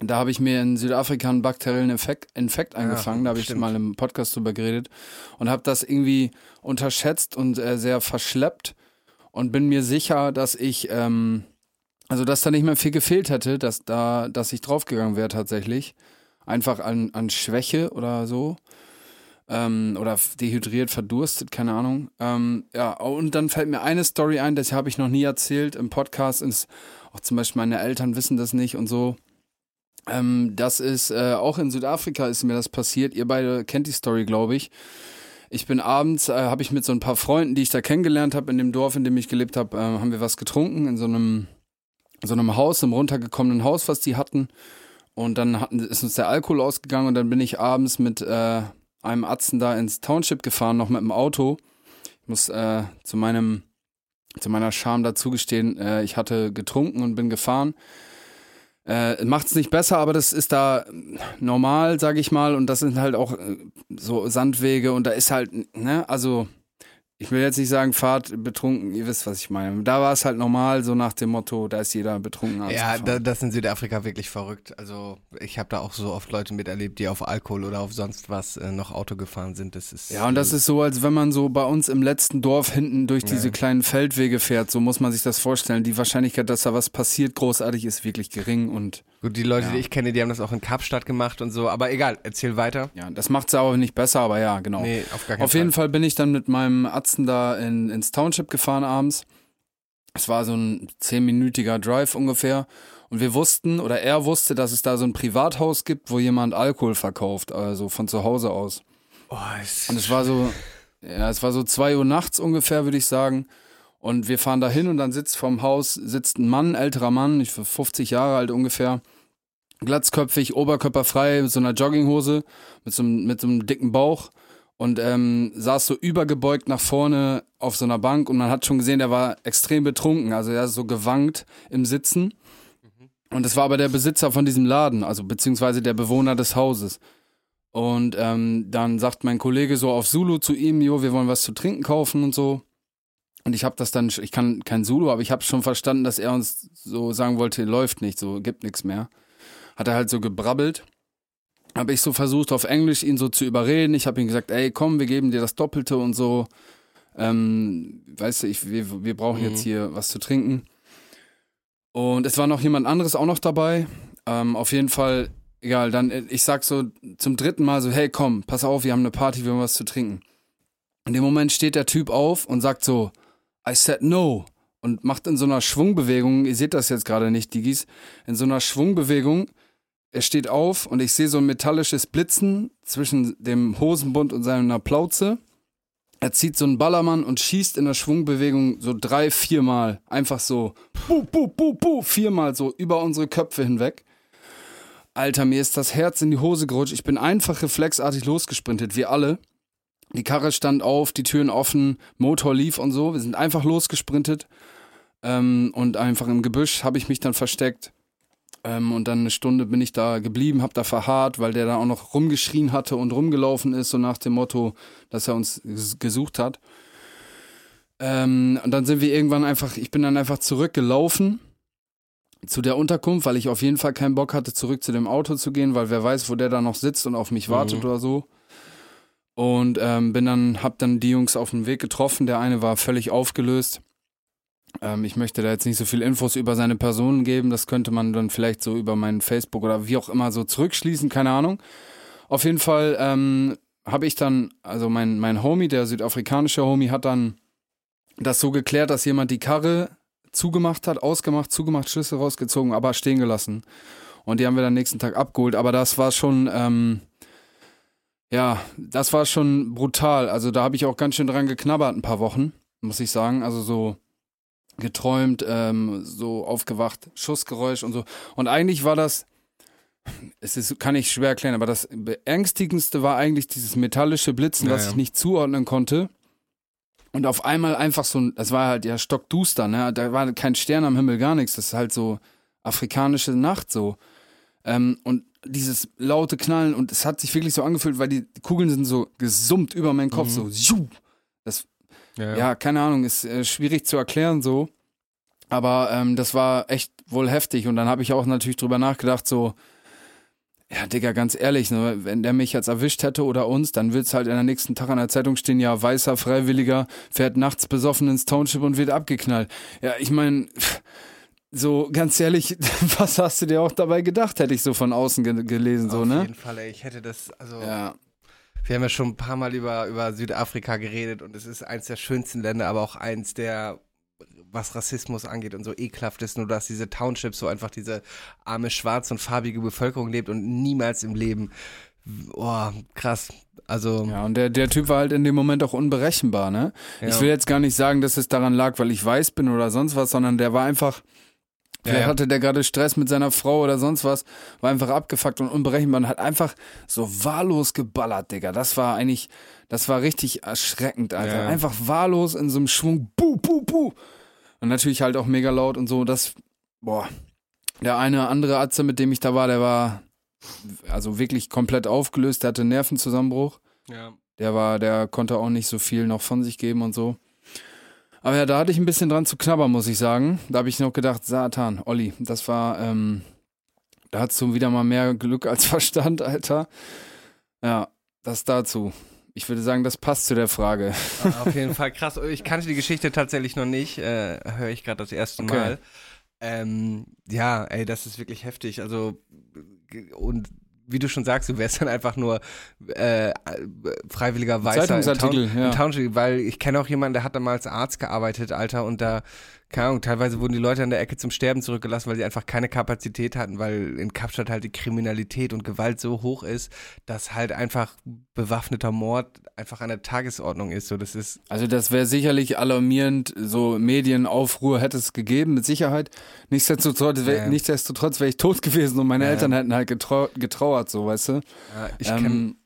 Da habe ich mir in Südafrika einen bakteriellen Infekt, Infekt eingefangen. da habe ich mal im Podcast drüber geredet und habe das irgendwie unterschätzt und äh, sehr verschleppt und bin mir sicher, dass ich, ähm, also dass da nicht mehr viel gefehlt hätte, dass da, dass ich draufgegangen wäre tatsächlich. Einfach an, an Schwäche oder so. Ähm, oder dehydriert, verdurstet, keine Ahnung. Ähm, ja, und dann fällt mir eine Story ein, das habe ich noch nie erzählt im Podcast. Ist, auch zum Beispiel meine Eltern wissen das nicht und so. Ähm, das ist äh, auch in Südafrika ist mir das passiert. Ihr beide kennt die Story, glaube ich. Ich bin abends, äh, habe ich mit so ein paar Freunden, die ich da kennengelernt habe in dem Dorf, in dem ich gelebt habe, äh, haben wir was getrunken in so einem so einem Haus, einem runtergekommenen Haus, was die hatten. Und dann hatten, ist uns der Alkohol ausgegangen und dann bin ich abends mit äh, einem Atzen da ins Township gefahren, noch mit dem Auto. Ich muss äh, zu meinem zu meiner Scham dazugestehen, äh, ich hatte getrunken und bin gefahren. Äh, macht's nicht besser, aber das ist da normal, sag ich mal, und das sind halt auch äh, so Sandwege und da ist halt, ne, also ich will jetzt nicht sagen, fahrt betrunken, ihr wisst, was ich meine. Da war es halt normal, so nach dem Motto, da ist jeder betrunken. Ja, da, das ist in Südafrika wirklich verrückt. Also ich habe da auch so oft Leute miterlebt, die auf Alkohol oder auf sonst was äh, noch Auto gefahren sind. Das ist Ja, und das ist so, als wenn man so bei uns im letzten Dorf hinten durch diese Ja. kleinen Feldwege fährt. So muss man sich das vorstellen. Die Wahrscheinlichkeit, dass da was passiert, großartig ist wirklich gering. Und gut. Die Leute, Ja. die ich kenne, die haben das auch in Kapstadt gemacht und so. Aber egal, erzähl weiter. ja, das macht es auch nicht besser, aber ja, genau. Nee, auf gar keinen Auf Fall. jeden Fall bin ich dann mit meinem Atzen da in, ins Township gefahren abends. Es war so ein zehnminütiger Drive ungefähr. Und wir wussten, oder er wusste, dass es da so ein Privathaus gibt, wo jemand Alkohol verkauft, also von zu Hause aus. Oh, es Und es war so, ja, es war so zwei Uhr nachts ungefähr, würde ich sagen. Und wir fahren da hin und dann sitzt vorm Haus, sitzt ein Mann, älterer Mann, ich war 50 Jahre alt ungefähr, glatzköpfig, oberkörperfrei, mit so einer Jogginghose, mit so, einem- mit so einem dicken Bauch und ähm, saß so übergebeugt nach vorne auf so einer Bank und man hat schon gesehen, der war extrem betrunken, also er ist so gewankt im Sitzen. Und es war aber der Besitzer von diesem Laden, also beziehungsweise der Bewohner des Hauses. Und ähm, dann sagt mein Kollege so auf Zulu zu ihm, jo, wir wollen was zu trinken kaufen und so. Und ich habe das dann, ich kann kein Zulu, aber ich habe schon verstanden, dass er uns so sagen wollte, läuft nicht, so gibt nichts mehr. Hat er halt so gebrabbelt. Habe ich so versucht, auf Englisch ihn so zu überreden. Ich habe ihm gesagt, ey, komm, wir geben dir das Doppelte und so. Ähm, weißt du, ich, wir, wir brauchen jetzt hier was zu trinken. Und es war noch jemand anderes auch noch dabei. Ähm, auf jeden Fall, egal, dann, äh, ich sag so zum dritten Mal so, hey, komm, pass auf, wir haben eine Party, wir haben was zu trinken. In dem Moment steht der Typ auf und sagt so, I said no. Und macht in so einer Schwungbewegung, ihr seht das jetzt gerade nicht, Digis, in so einer Schwungbewegung, er steht auf und ich sehe so ein metallisches Blitzen zwischen dem Hosenbund und seiner Plauze. er zieht so einen Ballermann und schießt in der Schwungbewegung so drei, viermal. Einfach so, bu, bu, bu, bu, viermal so über unsere Köpfe hinweg. Alter, mir ist das Herz in die Hose gerutscht. Ich bin einfach reflexartig losgesprintet, wir alle. Die Karre stand auf, die Türen offen, Motor lief und so. Wir sind einfach losgesprintet. Ähm, und einfach im Gebüsch habe ich mich dann versteckt. Ähm, und dann eine Stunde bin ich da geblieben, hab da verharrt, weil der da auch noch rumgeschrien hatte und rumgelaufen ist, so nach dem Motto, dass er uns ges- gesucht hat. Ähm, und dann sind wir irgendwann einfach, ich bin dann einfach zurückgelaufen zu der Unterkunft, weil ich auf jeden Fall keinen Bock hatte, zurück zu dem Auto zu gehen, weil wer weiß, wo der da noch sitzt und auf mich wartet oder so. Und ähm, bin dann, hab dann die Jungs auf dem Weg getroffen. Der eine war völlig aufgelöst. Ähm, ich möchte da jetzt nicht so viel Infos über seine Person geben. Das könnte man dann vielleicht so über meinen Facebook oder wie auch immer so zurückschließen, keine Ahnung. Auf jeden Fall ähm, habe ich dann, also mein, mein Homie, der südafrikanische Homie, hat dann das so geklärt, dass jemand die Karre zugemacht hat, ausgemacht, zugemacht, Schlüssel rausgezogen, aber stehen gelassen. Und die haben wir dann nächsten Tag abgeholt. Aber das war schon, ähm, ja, das war schon brutal. Also da habe ich auch ganz schön dran geknabbert ein paar Wochen, muss ich sagen. Also so geträumt, ähm, so aufgewacht, Schussgeräusch und so. Und eigentlich war das, es ist, kann ich schwer erklären, aber das beängstigendste war eigentlich dieses metallische Blitzen, Ja, was ja. ich nicht zuordnen konnte. Und auf einmal einfach so, ein- das war halt ja stockduster, ne? Da war kein Stern am Himmel, gar nichts. Das ist halt so afrikanische Nacht so. Ähm, und dieses laute Knallen und es hat sich wirklich so angefühlt, weil die Kugeln sind so gesummt über meinen Kopf, so. Ziu. Das Ja, ja, keine Ahnung, ist äh, schwierig zu erklären so. Aber ähm, das war echt wohl heftig. Und dann habe ich auch natürlich drüber nachgedacht, so, ja, Digga, ganz ehrlich, ne, wenn der mich jetzt erwischt hätte oder uns, dann wird's halt in der nächsten Tag an der Zeitung stehen, ja, weißer Freiwilliger fährt nachts besoffen ins Township und wird abgeknallt. Ja, ich meine, so ganz ehrlich, was hast du dir auch dabei gedacht, hätte ich so von außen ge gelesen, so, Auf ne? jeden Fall, ey. Ich hätte das, also. Ja, Wir haben ja schon ein paar Mal über, über Südafrika geredet und es ist eins der schönsten Länder, aber auch eins der, was Rassismus angeht und so ekelhaft ist, nur dass diese Townships so einfach diese arme, schwarze und farbige Bevölkerung lebt und niemals im Leben. Oh, krass. Also, Ja, und der, der Typ war halt in dem Moment auch unberechenbar, ne? Ja. Ich will jetzt gar nicht sagen, dass es daran lag, weil ich weiß bin oder sonst was, sondern der war einfach, vielleicht ja. hatte der gerade Stress mit seiner Frau oder sonst was, war einfach abgefuckt und unberechenbar und hat einfach so wahllos geballert, Digga. Das war eigentlich, das war richtig erschreckend, Alter. Ja. Einfach wahllos in so einem Schwung, buh, buh, buh. Und natürlich halt auch mega laut und so, das, boah. Der eine andere Atze, mit dem ich da war, der war also wirklich komplett aufgelöst, der hatte Nervenzusammenbruch. ja. Der war, der konnte auch nicht so viel noch von sich geben und so. Aber ja, da hatte ich ein bisschen dran zu knabbern, muss ich sagen. Da habe ich noch gedacht, Satan, Olli, das war, ähm, da hattest du wieder mal mehr Glück als Verstand, Alter. Ja, das dazu. Ich würde sagen, das passt zu der Frage. Auf jeden Fall krass. Ich kannte die Geschichte tatsächlich noch nicht. Äh, Höre ich gerade das erste Okay. Mal. Ähm, ja, ey, das ist wirklich heftig. Also, und wie du schon sagst, du wärst dann einfach nur äh, freiwilliger Weißer Zeitungsartikel, Town, ja. im Township, weil ich kenne auch jemanden, der hat da mal als Arzt gearbeitet, Alter, und da, keine Ahnung, teilweise wurden die Leute an der Ecke zum Sterben zurückgelassen, weil sie einfach keine Kapazität hatten, weil in Kapstadt halt die Kriminalität und Gewalt so hoch ist, dass halt einfach bewaffneter Mord einfach an der Tagesordnung ist. So, das ist Also das wäre sicherlich alarmierend, so Medienaufruhr hätte es gegeben, mit Sicherheit. Nichtsdestotrotz, wär, Ja. nichtsdestotrotz wäre ich tot gewesen und meine Ja. Eltern hätten halt getrau getrauert, so, weißt du? Ja, ich Ähm,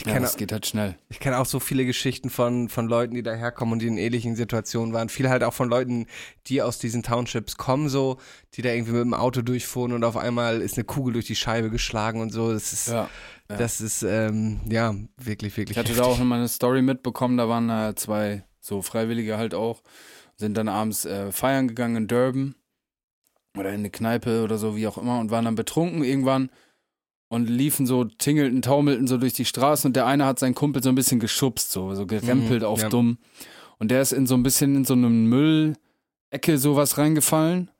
kenne ich ja, kenn, das geht halt schnell. ich kenn auch so viele Geschichten von, von Leuten, die daherkommen und die in ähnlichen Situationen waren. Viel halt auch von Leuten, die aus diesen Townships kommen, so, die da irgendwie mit dem Auto durchfuhren und auf einmal ist eine Kugel durch die Scheibe geschlagen und so. Das ist, Ja. ja. das ist, ähm, ja, wirklich, wirklich Ich hatte heftig. da auch nochmal eine Story mitbekommen, da waren äh, zwei so Freiwillige halt auch, sind dann abends äh, feiern gegangen in Durban oder in eine Kneipe oder so, wie auch immer, und waren dann betrunken irgendwann und liefen so, tingelten, taumelten so durch die Straßen und der eine hat seinen Kumpel so ein bisschen geschubst, so, so gerempelt Mhm, auf ja. dumm. Und der ist in so ein bisschen in so einem Müllecke sowas reingefallen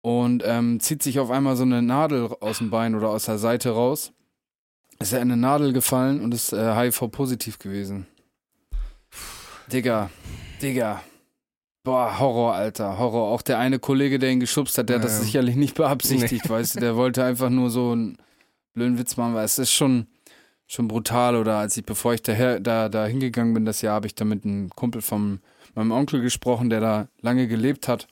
und ähm, zieht sich auf einmal so eine Nadel aus dem Bein oder aus der Seite raus. Ist er in eine Nadel gefallen und ist äh, HIV-positiv gewesen. Digga, Digga. Boah, Horror, Alter, Horror. Auch der eine Kollege, der ihn geschubst hat, der hat das Ja. sicherlich nicht beabsichtigt, weißt du. Der wollte einfach nur so einen blöden Witz machen, weil es ist schon, schon brutal. Oder als ich, bevor ich daher, da, da hingegangen bin, das Jahr, habe ich da mit einem Kumpel von meinem Onkel gesprochen, der da lange gelebt hat.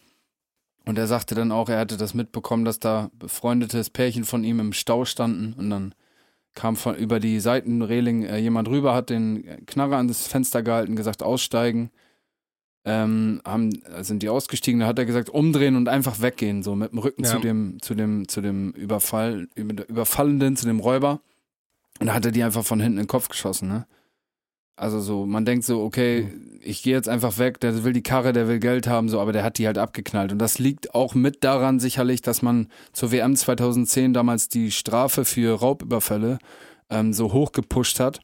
Und er sagte dann auch, er hatte das mitbekommen, dass da befreundetes Pärchen von ihm im Stau standen und dann kam von über die Seitenreling äh, jemand rüber, hat den Knarre an das Fenster gehalten, gesagt, aussteigen. Ähm, haben, sind die ausgestiegen, da hat er gesagt, umdrehen und einfach weggehen, so mit dem Rücken Ja. zu dem, zu dem, zu dem Überfall, über- Überfallenden, zu dem Räuber. Und da hat er die einfach von hinten in den Kopf geschossen, ne? Also so, man denkt so, okay, ich gehe jetzt einfach weg, der will die Karre, der will Geld haben, so, aber der hat die halt abgeknallt. Und das liegt auch mit daran sicherlich, dass man zur WM 2010 damals die Strafe für Raubüberfälle ähm, so hoch gepusht hat,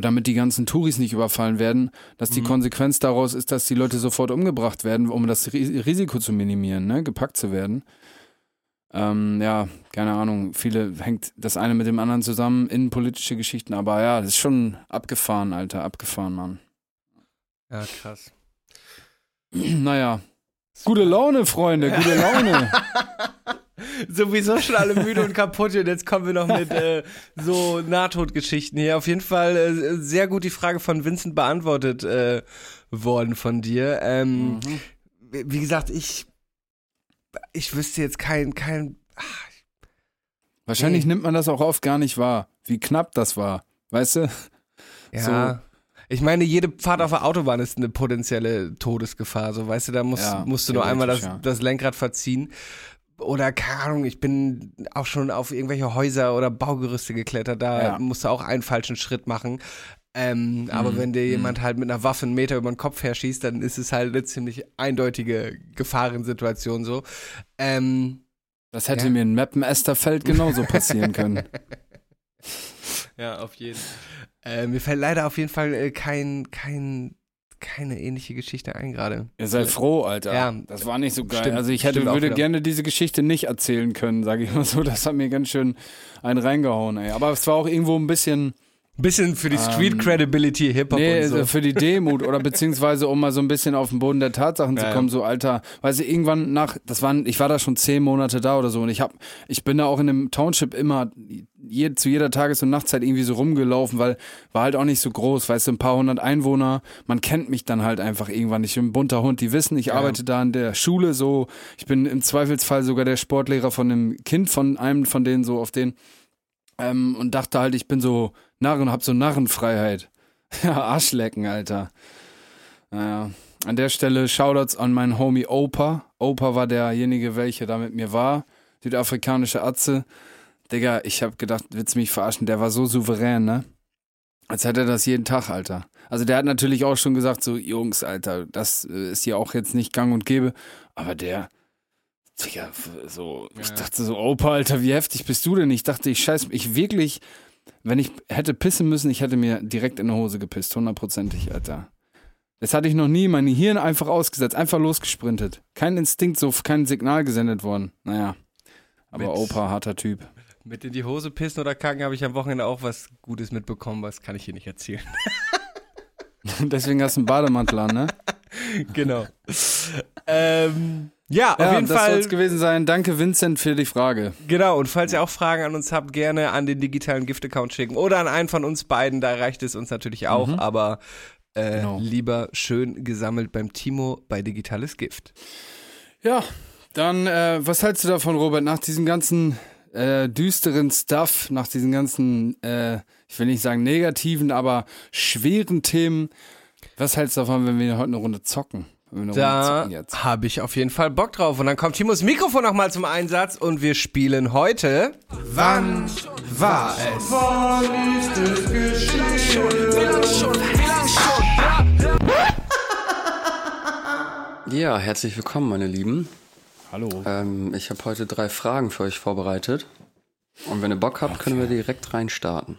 damit die ganzen Touris nicht überfallen werden, dass die Konsequenz daraus ist, dass die Leute sofort umgebracht werden, um das Ri- Risiko zu minimieren, ne, gepackt zu werden. Ähm, ja, keine Ahnung, viele hängt das eine mit dem anderen zusammen, innenpolitische Geschichten, aber ja, das ist schon abgefahren, Alter, abgefahren, Mann. Ja, krass. naja. Gute Laune, Freunde, gute Laune. Sowieso schon alle müde und kaputt und jetzt kommen wir noch mit äh, so Nahtodgeschichten hier. Auf jeden Fall äh, sehr gut die Frage von Vincent beantwortet äh, worden von dir. Ähm, Mhm. wie, gesagt, ich ich wüsste jetzt kein kein Wahrscheinlich Nee. nimmt man das auch oft gar nicht wahr, wie knapp das war. Weißt du? ja. Ich meine, jede Fahrt auf der Autobahn ist eine potenzielle Todesgefahr. So, weißt du, da musst, Ja, musst du nur einmal das, ja. das Lenkrad verziehen. Oder, keine Ahnung, ich bin auch schon auf irgendwelche Häuser oder Baugerüste geklettert. Da Ja. musst du auch einen falschen Schritt machen. Ähm, aber Mhm, wenn dir mhm. jemand halt mit einer Waffe einen Meter über den Kopf herschießt, dann ist es halt eine ziemlich eindeutige Gefahrensituation so. Ähm, Das hätte Ja. mir in Meppen-Esterfeld genauso passieren können. Ja, auf jeden. Äh, mir fällt leider auf jeden Fall äh, kein, kein, keine ähnliche Geschichte ein gerade. Ihr seid froh, Alter. Ja. das war nicht so geil. Stimmt, also ich hätte, würde gerne diese Geschichte nicht erzählen können, sage ich mal so. Das hat mir ganz schön einen reingehauen, ey. Aber es war auch irgendwo ein bisschen, Bisschen für die Street Ähm, Credibility, Hip-Hop nee, und so. also für die Demut oder beziehungsweise um mal so ein bisschen auf den Boden der Tatsachen zu Ja, ja. kommen, so Alter, weißt du, irgendwann nach, das waren, ich war da schon zehn Monate da oder so und ich hab, ich bin da auch in dem Township immer je, zu jeder Tages- und Nachtzeit irgendwie so rumgelaufen, weil war halt auch nicht so groß, weißt du, ein paar hundert Einwohner, man kennt mich dann halt einfach irgendwann. Ich bin ein bunter Hund, die wissen, ich arbeite da in der Schule so, ich bin im Zweifelsfall sogar der Sportlehrer von einem Kind von einem von denen so auf den ähm, und dachte halt, ich bin so Narren, hab so Narrenfreiheit. Ja, Arschlecken, Alter. Naja. An der Stelle Shoutouts an meinen Homie Opa. Opa war derjenige, welcher da mit mir war. Südafrikanische Atze. Digga, ich hab gedacht, willst du mich verarschen? Der war so souverän, ne? Als hätte er das jeden Tag, Alter. Also der hat natürlich auch schon gesagt, so, Jungs, Alter, das äh, ist hier auch jetzt nicht gang und gäbe. Aber der, Digga, so, ich Ja. dachte so, Opa, Alter, wie heftig bist du denn? Ich dachte, ich scheiß, ich wirklich, wenn ich hätte pissen müssen, ich hätte mir direkt in die Hose gepisst, hundertprozentig, Alter. Das hatte ich noch nie, mein Hirn einfach ausgesetzt, einfach losgesprintet. Kein Instinkt, so kein Signal gesendet worden. Naja. Aber Mit- Opa, harter Typ. Mit in die Hose pissen oder kacken habe ich am Wochenende auch was Gutes mitbekommen, was kann ich hier nicht erzählen. Deswegen hast du einen Bademantel an, ne? genau. ähm, ja, auf ja, jeden das Fall. soll es gewesen sein. Danke, Vincent, für die Frage. Genau, und falls ihr auch Fragen an uns habt, gerne an den digitalen Gift-Account schicken oder an einen von uns beiden, da reicht es uns natürlich auch, aber äh, Genau. lieber schön gesammelt beim Timo bei Digitales Gift. Ja, dann, äh, was hältst du davon, Robert, nach diesem ganzen äh, düsteren Stuff, nach diesen ganzen, äh, ich will nicht sagen negativen, aber schweren Themen, was hältst du davon, wenn wir heute eine Runde zocken? Da habe ich auf jeden Fall Bock drauf. Und dann kommt Timos Mikrofon nochmal zum Einsatz und wir spielen heute. Wann war es? Ja, herzlich willkommen, meine Lieben. Hallo. Ähm, ich habe heute drei Fragen für euch vorbereitet. Und wenn ihr Bock habt, können wir direkt reinstarten.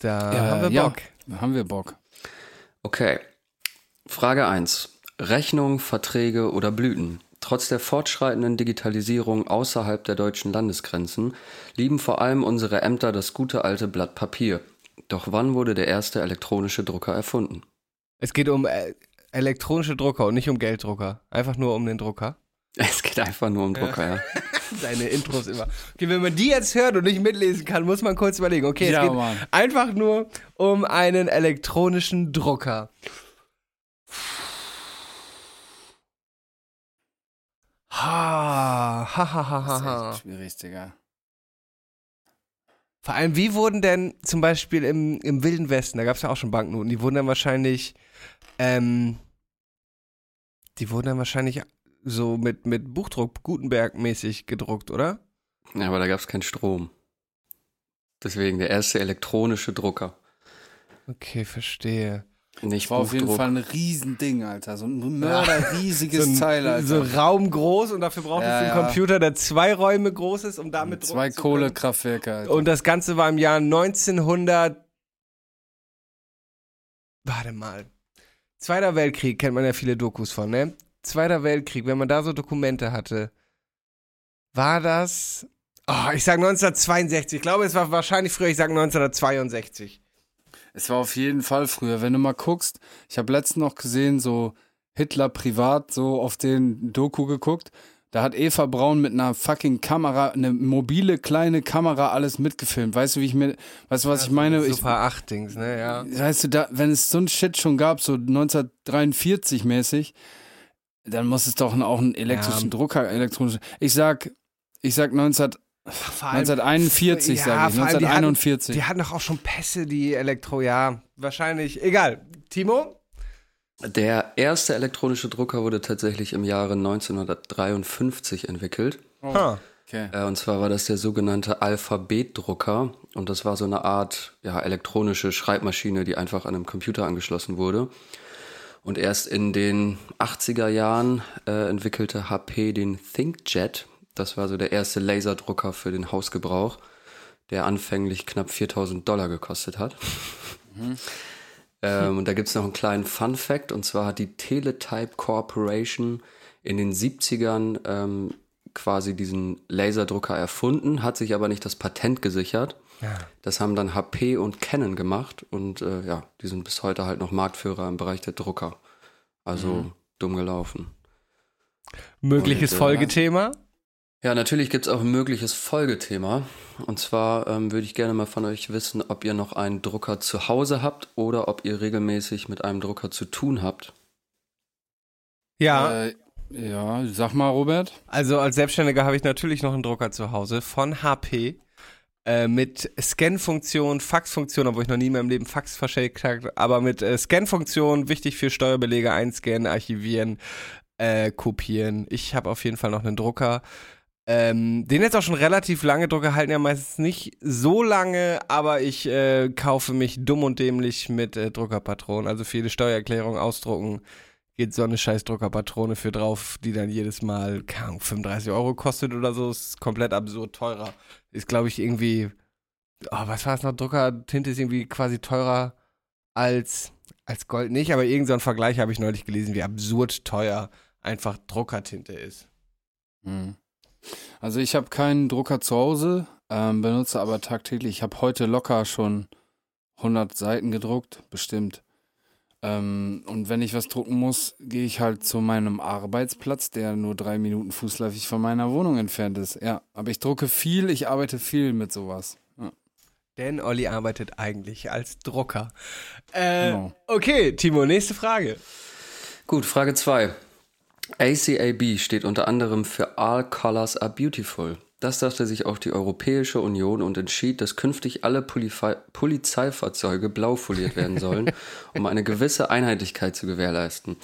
Da Äh, haben wir ja, Bock. Haben wir Bock. Okay. Frage 1. Rechnung, Verträge oder Blüten. Trotz der fortschreitenden Digitalisierung außerhalb der deutschen Landesgrenzen lieben vor allem unsere Ämter das gute alte Blatt Papier. Doch wann wurde der erste elektronische Drucker erfunden? Es geht um äh, elektronische Drucker und nicht um Gelddrucker. Einfach nur um den Drucker. Es geht einfach nur um Drucker, ja. Deine Intros immer. Okay, wenn man die jetzt hört und nicht mitlesen kann, muss man kurz überlegen. Okay, es Ja, geht Mann. einfach nur um einen elektronischen Drucker. Ha, ha, ha, ha, Das ha, ha. ist echt schwierig, Digga. Vor allem, wie wurden denn zum Beispiel im, im Wilden Westen, da gab es ja auch schon Banknoten, die wurden dann wahrscheinlich, ähm, die wurden dann wahrscheinlich so mit, mit Buchdruck Gutenberg-mäßig gedruckt, oder? Ja, aber da gab es keinen Strom. Deswegen der erste elektronische Drucker. Okay, verstehe. Nicht War auf jeden Buchdruck. Fall ein Riesending, Alter. So ein mörderriesiges Teil, Alter. so raumgroß und dafür braucht Ja, es einen ja. Computer, der zwei Räume groß ist, um damit Zwei. Kohlekraftwerke, Alter. Und das Ganze war im Jahr 1900. Warte mal. Zweiter Weltkrieg kennt man ja viele Dokus von, ne? Zweiter Weltkrieg, wenn man da so Dokumente hatte, war das. Oh, ich sag 1962. Ich glaube, es war wahrscheinlich früher, ich sag 1962. Es war auf jeden Fall früher. Wenn du mal guckst, ich habe letztens noch gesehen, so Hitler privat, so auf den Doku geguckt. Da hat Eva Braun mit einer fucking Kamera, eine mobile kleine Kamera alles mitgefilmt. Weißt du, wie ich mir, weißt du, was ich meine? Ich, Super 8 Dings, ne? Ja. weißt du, da, wenn es so ein Shit schon gab, so 1943 mäßig, dann muss es doch auch einen elektrischen Ja. Drucker, elektronischen. Ich sag, ich sag 19, Vor allem- 1941, Ja, sage ich. vor allem, die hatten- 1941. Die hatten doch auch schon Pässe, die Elektro, ja. Wahrscheinlich. Egal. Timo? Der erste elektronische Drucker wurde tatsächlich im Jahre 1953 entwickelt. Ha. okay. Äh, Und zwar war das der sogenannte Alphabetdrucker. Und das war so eine Art ja, elektronische Schreibmaschine, die einfach an einem Computer angeschlossen wurde. Und erst in den 80er Jahren äh, entwickelte HP den ThinkJet. Das war so der erste Laserdrucker für den Hausgebrauch, der anfänglich knapp 4000 Dollar gekostet hat. Ähm, und da gibt's noch einen kleinen Fun Fact, und zwar hat die Teletype Corporation in den 70ern ähm, quasi diesen Laserdrucker erfunden, hat sich aber nicht das Patent gesichert. Das haben dann HP und Canon gemacht und äh, ja, die sind bis heute halt noch Marktführer im Bereich der Drucker. Also dumm gelaufen. Mögliches Und, äh, Folgethema? Ja, natürlich gibt's auch ein mögliches Folgethema. Und zwar ähm, würde ich gerne mal von euch wissen, ob ihr noch einen Drucker zu Hause habt oder ob ihr regelmäßig mit einem Drucker zu tun habt. Ja. Äh, ja, sag mal, Robert. Also als Selbstständiger habe ich natürlich noch einen Drucker zu Hause von HP äh, mit Scan-Funktion, Fax-Funktion, obwohl ich noch nie in meinem Leben Fax verschickt habe, aber mit äh, Scan-Funktion, wichtig für Steuerbelege, einscannen, archivieren, äh, kopieren. Ich habe auf jeden Fall noch einen Drucker. Ähm, den jetzt auch schon relativ lange. Drucker halten ja meistens nicht so lange, aber ich äh, kaufe mich dumm und dämlich mit äh, Druckerpatronen. Also für jede Steuererklärung ausdrucken geht so eine scheiß Druckerpatrone für drauf, die dann jedes Mal, keine Ahnung, 35 Euro kostet oder so. Ist komplett absurd teurer. Ist, glaube ich, irgendwie, oh, was war es noch? Druckertinte ist irgendwie quasi teurer als, als Gold nicht, aber irgendein so Vergleich habe ich neulich gelesen, wie absurd teuer einfach Druckertinte ist. Hm. Also ich habe keinen Drucker zu Hause, ähm, benutze aber tagtäglich. Ich habe heute locker schon 100 Seiten gedruckt, bestimmt. Ähm, und wenn ich was drucken muss, gehe ich halt zu meinem Arbeitsplatz, der nur drei Minuten fußläufig von meiner Wohnung entfernt ist. Ja, aber ich drucke viel, ich arbeite viel mit sowas. Ja, Denn Olli arbeitet eigentlich als Drucker. Äh, Genau. Okay, Timo, nächste Frage. Gut, Frage 2. ACAB steht unter anderem für All Colors are Beautiful. Das dachte sich auch die Europäische Union und entschied, dass künftig alle Polifei Polizeifahrzeuge blau foliert werden sollen, um eine gewisse Einheitlichkeit zu gewährleisten.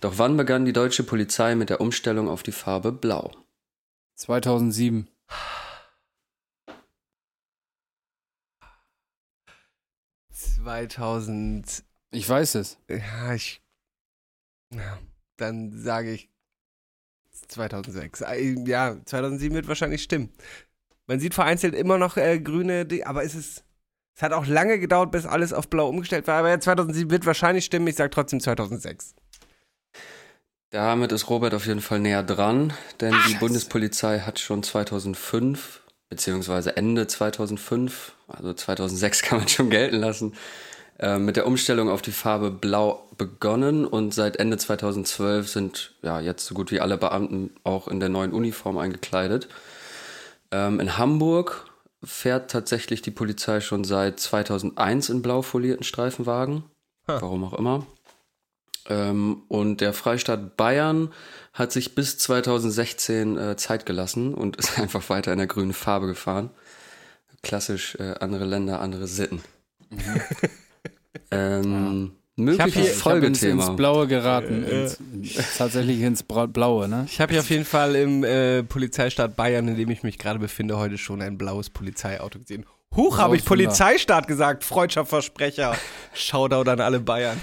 Doch wann begann die deutsche Polizei mit der Umstellung auf die Farbe Blau? 2007. ...2000... Ich weiß es. Ja, ich... Ja, dann sage ich 2006. Äh, Ja, 2007 wird wahrscheinlich stimmen. Man sieht vereinzelt immer noch äh, grüne, aber es ist... Es hat auch lange gedauert, bis alles auf blau umgestellt war, aber ja, 2007 wird wahrscheinlich stimmen. Ich sage trotzdem 2006. Damit ist Robert auf jeden Fall näher dran, denn die Bundespolizei hat schon 2005, beziehungsweise Ende 2005, also 2006 kann man schon gelten lassen, äh, mit der Umstellung auf die Farbe Blau begonnen und seit Ende 2012 sind ja jetzt so gut wie alle Beamten auch in der neuen Uniform eingekleidet. Ähm, in Hamburg fährt tatsächlich die Polizei schon seit 2001 in blau folierten Streifenwagen. Warum auch immer. Ähm, und der Freistaat Bayern hat sich bis 2016 äh, Zeit gelassen und ist einfach weiter in der grünen Farbe gefahren. Klassisch äh, andere Länder, andere Sitten. Ähm, Mögliches hier- Ich Folgethema. ins Blaue geraten. Ins, tatsächlich ins Bra Blaue, ne? Ich habe hier auf jeden Fall im äh, Polizeistaat Bayern, in dem ich mich gerade befinde, heute schon ein blaues Polizeiauto gesehen. Huch, habe ich. Polizeistaat gesagt. Freudscher Versprecher. Shoutout an alle Bayern.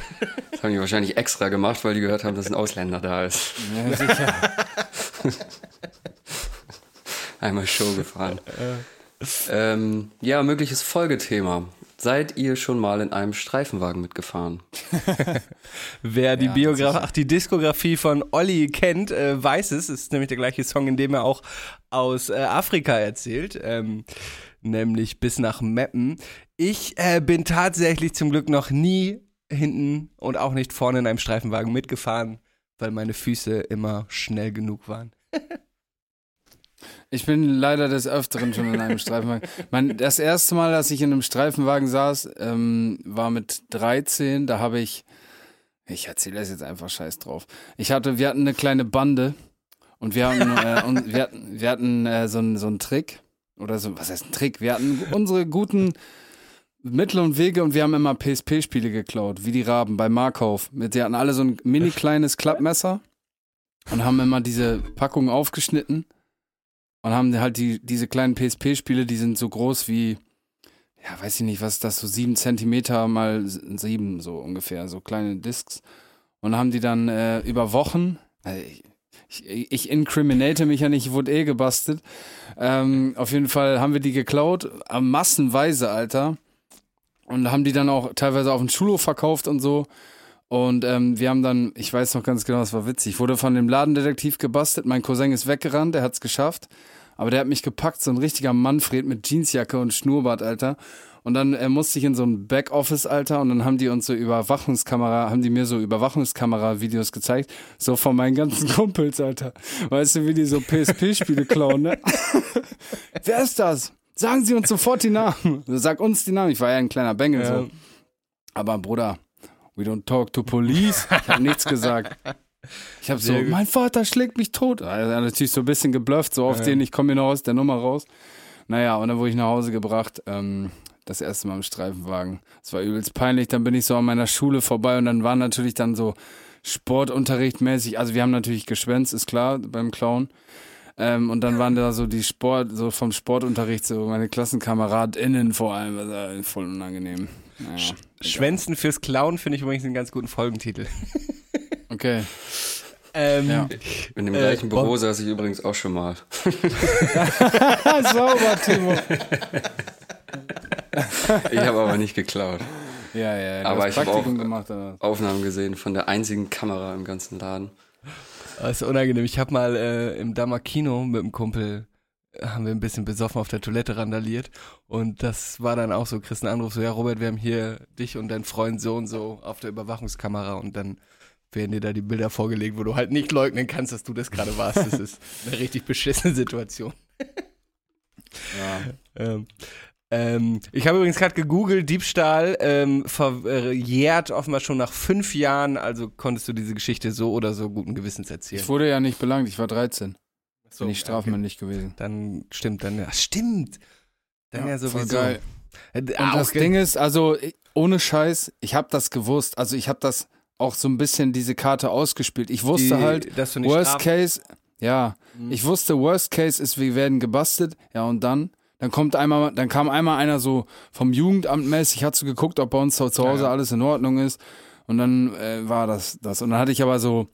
Das haben die wahrscheinlich extra gemacht, weil die gehört haben, dass ein Ausländer da ist. Ja, sicher. Einmal Show gefahren. ähm, ja, mögliches Folgethema. Seid ihr schon mal in einem Streifenwagen mitgefahren? Wer die Ja, Biografie, ach, die Diskografie von Olli kennt, äh, weiß es. Es ist nämlich der gleiche Song, in dem er auch aus äh, Afrika erzählt. Ähm, nämlich bis nach Meppen. Ich äh, bin tatsächlich zum Glück noch nie hinten und auch nicht vorne in einem Streifenwagen mitgefahren, weil meine Füße immer schnell genug waren. Ich bin leider des Öfteren schon in einem Streifenwagen. Mein, das erste Mal, dass ich in einem Streifenwagen saß, ähm, war mit 13. Da habe ich, ich erzähle das jetzt einfach scheiß drauf. Ich hatte, wir hatten eine kleine Bande und wir hatten, äh, und wir hatten, wir hatten äh, so, einen- so einen Trick oder so, was heißt ein Trick? Wir hatten unsere guten Mittel und Wege und wir haben immer PSP-Spiele geklaut, wie die Raben bei Markov. Die hatten alle so ein mini kleines Klappmesser und haben immer diese Packungen aufgeschnitten und haben halt die, diese kleinen PSP-Spiele, die sind so groß wie, ja, weiß ich nicht, was ist das, so sieben Zentimeter mal sieben, so ungefähr, so kleine Discs. Und haben die dann äh, über Wochen, äh, ich, ich, ich incriminate mich ja nicht, ich wurde eh gebastelt. Ähm, auf jeden Fall haben wir die geklaut, äh, massenweise, Alter. Und haben die dann auch teilweise auf den Schulhof verkauft und so. Und ähm, wir haben dann, ich weiß noch ganz genau, das war witzig, ich wurde von dem Ladendetektiv gebastelt, mein Cousin ist weggerannt, der hat's geschafft. Aber der hat mich gepackt, so ein richtiger Manfred mit Jeansjacke und Schnurrbart, Alter. Und dann äh, musste ich in so ein Backoffice, Alter, und dann haben die uns so Überwachungskamera, haben die mir so Überwachungskamera-Videos gezeigt, so von meinen ganzen Kumpels, Alter. Weißt du, wie die so PSP-Spiele klauen, ne? Wer ist das? Sagen Sie uns sofort die Namen. Sag uns die Namen. Ich war ja ein kleiner Bengel, Ja. so. Aber Bruder, we don't talk to police. Ich habe nichts gesagt. Ich habe so, gut. mein Vater schlägt mich tot. Also natürlich so ein bisschen geblufft, so auf Ja. den, ich komme hier noch aus der Nummer raus. Naja, und dann wurde ich nach Hause gebracht, ähm, das erste Mal im Streifenwagen. Es war übelst peinlich, dann bin ich so an meiner Schule vorbei und dann war natürlich dann so Sportunterricht mäßig, also wir haben natürlich geschwänzt, ist klar, beim Clown. Ähm, und dann waren da so die Sport, so vom Sportunterricht, so meine KlassenkameradInnen vor allem, das war voll unangenehm. Naja, Schwänzen fürs Klauen finde ich übrigens einen ganz guten Folgentitel. okay. Ähm, Ja. In dem Äh, gleichen Büro Bob- saß ich übrigens auch schon mal. Sauber, Timo. Ich habe aber nicht geklaut. Ja, ja, du Aber hast ich hab Praktikum auch- gemacht. Oder? Aufnahmen gesehen von der einzigen Kamera im ganzen Laden. Das ist unangenehm. Ich habe mal äh, im Dammer Kino mit einem Kumpel, äh, haben wir ein bisschen besoffen auf der Toilette randaliert. Und das war dann auch so, kriegst einen Anruf, so, ja Robert, wir haben hier dich und deinen Freund so und so auf der Überwachungskamera und dann werden dir da die Bilder vorgelegt, wo du halt nicht leugnen kannst, dass du das gerade warst. Das ist eine richtig beschissene Situation. Ja. Ähm, ähm, ich habe übrigens gerade gegoogelt, Diebstahl ähm, verjährt offenbar schon nach fünf Jahren, also konntest du diese Geschichte so oder so guten Gewissens erzählen. Ich wurde ja nicht belangt, ich war 13. So, Bin ich okay. strafmündig gewesen. Dann stimmt, dann ja, stimmt. Dann ja, voll sowieso. geil. Äh, Und auch das ge- Ding ist, also ohne Scheiß, ich habe das gewusst. Also ich habe das auch so ein bisschen diese Karte ausgespielt. Ich wusste die, halt, dass du nicht Worst Case, ja, Mhm. ich wusste, Worst Case ist, wir werden gebastelt. Ja, und dann? Dann kommt einmal, dann kam einmal einer so vom Jugendamt mäßig, hat so geguckt, ob bei uns zu zu Hause Ja. alles in Ordnung ist. Und dann äh, war das das. Und dann hatte ich aber so,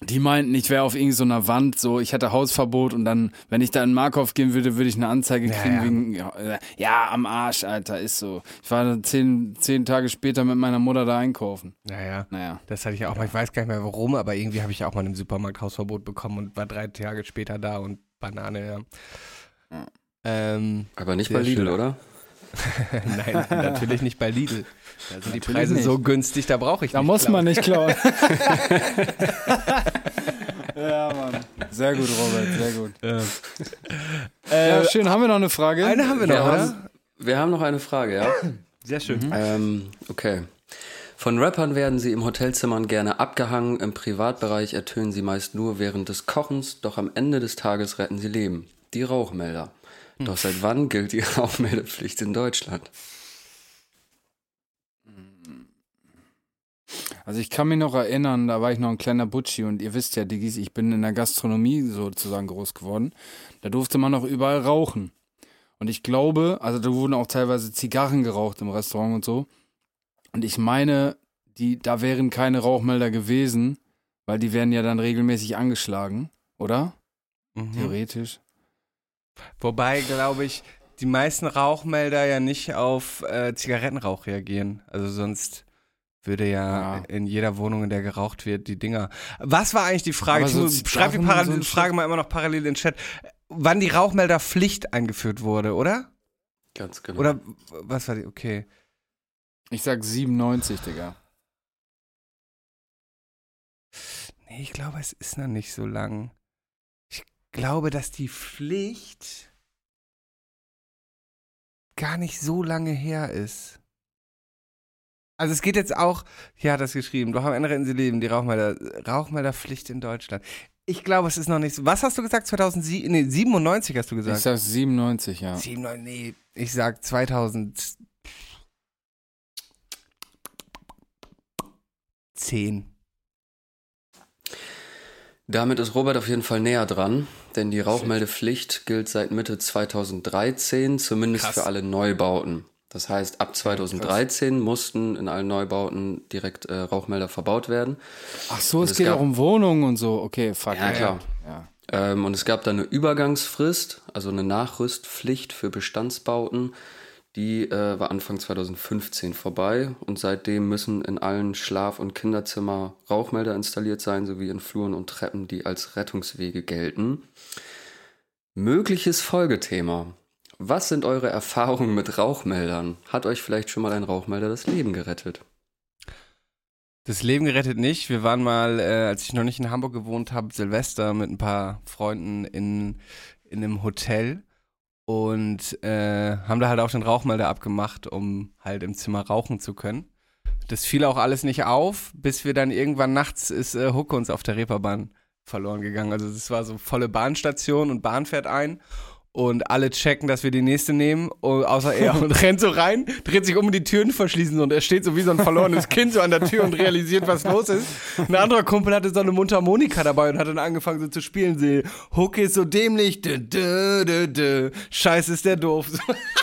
die meinten, ich wäre auf irgendeiner so Wand, so ich hätte Hausverbot und dann, wenn ich da in Markov gehen würde, würde ich eine Anzeige kriegen ja. wegen, ja, äh, ja, am Arsch, Alter, ist so. Ich war dann zehn, zehn Tage später mit meiner Mutter da einkaufen. Naja, Naja. das hatte ich auch mal, ich weiß gar nicht mehr warum, aber irgendwie habe ich auch mal im Supermarkt Hausverbot bekommen und war drei Tage später da und Banane, ja. Ja. Ähm, Aber nicht bei Lidl, schön. oder? Nein, natürlich nicht bei Lidl. Da sind die Preise nicht. so günstig, da brauche ich Da nicht muss klauen. man nicht klauen. ja, Mann. Sehr gut, Robert, sehr gut. Äh, Ja, schön, haben wir noch eine Frage? Eine haben wir noch, Wir oder? haben, wir haben noch eine Frage, ja? Sehr schön. ähm, okay. Von Rappern werden sie im Hotelzimmern gerne abgehangen, im Privatbereich ertönen sie meist nur während des Kochens, doch am Ende des Tages retten sie Leben. Die Rauchmelder. Doch seit wann gilt die Rauchmeldepflicht in Deutschland? Also ich kann mich noch erinnern, da war ich noch ein kleiner Butschi und ihr wisst ja, Diggis, ich bin in der Gastronomie sozusagen groß geworden. Da durfte man noch überall rauchen. Und ich glaube, also da wurden auch teilweise Zigarren geraucht im Restaurant und so. Und ich meine, die, da wären keine Rauchmelder gewesen, weil die werden ja dann regelmäßig angeschlagen, oder? Mhm. Theoretisch. Wobei, glaube ich, die meisten Rauchmelder ja nicht auf äh, Zigarettenrauch reagieren. Also sonst würde ja, Ja. in jeder Wohnung, in der geraucht wird, die Dinger. Was war eigentlich die Frage? So Ich muss- Schreib die parallel, so Frage mal immer noch parallel in den Chat. Wann die Rauchmelderpflicht eingeführt wurde, oder? Ganz genau. Oder was war die? Okay. Ich sag 97, Digga. Nee, ich glaube, es ist noch nicht so lang. Ich glaube, dass die Pflicht gar nicht so lange her ist. Also es geht jetzt auch, hier hat das geschrieben, doch am Ende retten sie Leben, die Rauchmelder, Rauchmelderpflicht in Deutschland. Ich glaube, es ist noch nicht so. Was hast du gesagt? 2007? Nee, 97 hast du Ich gesagt. sag 97, ja. 97, nee, ich sag 2010. Damit ist Robert auf jeden Fall näher dran, denn die Rauchmeldepflicht gilt seit Mitte 2013, zumindest Krass. für alle Neubauten. Das heißt, ab 2013 mussten in allen Neubauten direkt äh, Rauchmelder verbaut werden. Ach so, es es geht gab- auch um Wohnungen und so. Okay, fuck. Ja, klar. Ja. Ähm, und es gab dann eine Übergangsfrist, also eine Nachrüstpflicht für Bestandsbauten. Die äh, war Anfang 2015 vorbei und seitdem müssen in allen Schlaf- und Kinderzimmer Rauchmelder installiert sein, sowie in Fluren und Treppen, die als Rettungswege gelten. Mögliches Folgethema. Was sind eure Erfahrungen mit Rauchmeldern? Hat euch vielleicht schon mal ein Rauchmelder das Leben gerettet? Das Leben gerettet nicht. Wir waren mal, äh, als ich noch nicht in Hamburg gewohnt habe, Silvester mit ein paar Freunden in, in einem Hotel und äh, haben da halt auch den Rauchmelder abgemacht, um halt im Zimmer rauchen zu können. Das fiel auch alles nicht auf, bis wir dann irgendwann nachts ist äh, Hucke uns auf der Reeperbahn verloren gegangen. Also es war so volle Bahnstation und Bahn fährt ein und alle checken, dass wir die nächste nehmen, oh, außer er und rennt so rein, dreht sich um und die Türen verschließen und er steht so wie so ein verlorenes Kind so an der Tür und realisiert, was los ist. Ein anderer Kumpel hatte so eine Mundharmonika dabei und hat dann angefangen so zu spielen. Sie, Huck ist so dämlich, dö, dö, dö, dö. Scheiß ist der doof.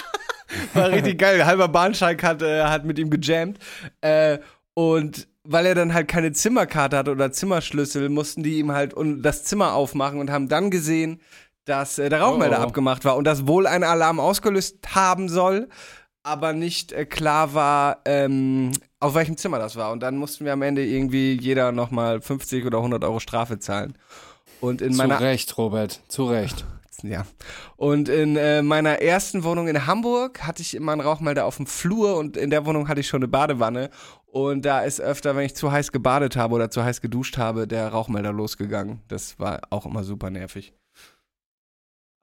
War richtig geil. Halber Bahnsteig hat, äh, hat mit ihm gejammt. Äh, und weil er dann halt keine Zimmerkarte hatte oder Zimmerschlüssel, mussten die ihm halt das Zimmer aufmachen und haben dann gesehen, dass äh, der Rauchmelder Oh. abgemacht war und dass wohl ein Alarm ausgelöst haben soll, aber nicht äh, klar war, ähm, auf welchem Zimmer das war. Und dann mussten wir am Ende irgendwie jeder nochmal 50 oder 100 Euro Strafe zahlen. Und in Zu meiner Recht, Robert. Zu Recht. ja. Und in äh, meiner ersten Wohnung in Hamburg hatte ich immer einen Rauchmelder auf dem Flur und in der Wohnung hatte ich schon eine Badewanne. Und da ist öfter, wenn ich zu heiß gebadet habe oder zu heiß geduscht habe, der Rauchmelder losgegangen. Das war auch immer super nervig.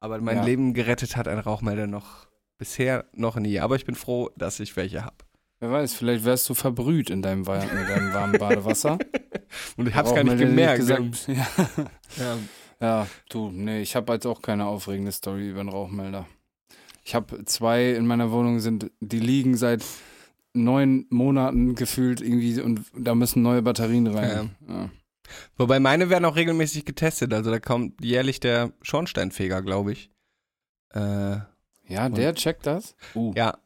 Aber mein Ja. Leben gerettet hat ein Rauchmelder noch bisher noch nie. Aber ich bin froh, dass ich welche habe. Wer weiß, vielleicht wärst du verbrüht in deinem, in deinem warmen Badewasser. Und ich hab's gar nicht gemerkt. gesagt- Ja. Ja. Ja, du, nee, ich habe jetzt auch keine aufregende Story über einen Rauchmelder. Ich habe zwei in meiner Wohnung sind, die liegen seit neun Monaten gefühlt irgendwie und da müssen neue Batterien rein. Ja. Wobei meine werden auch regelmäßig getestet. Also da kommt jährlich der Schornsteinfeger, glaube ich. Äh, Ja, der checkt das. Uh. ja.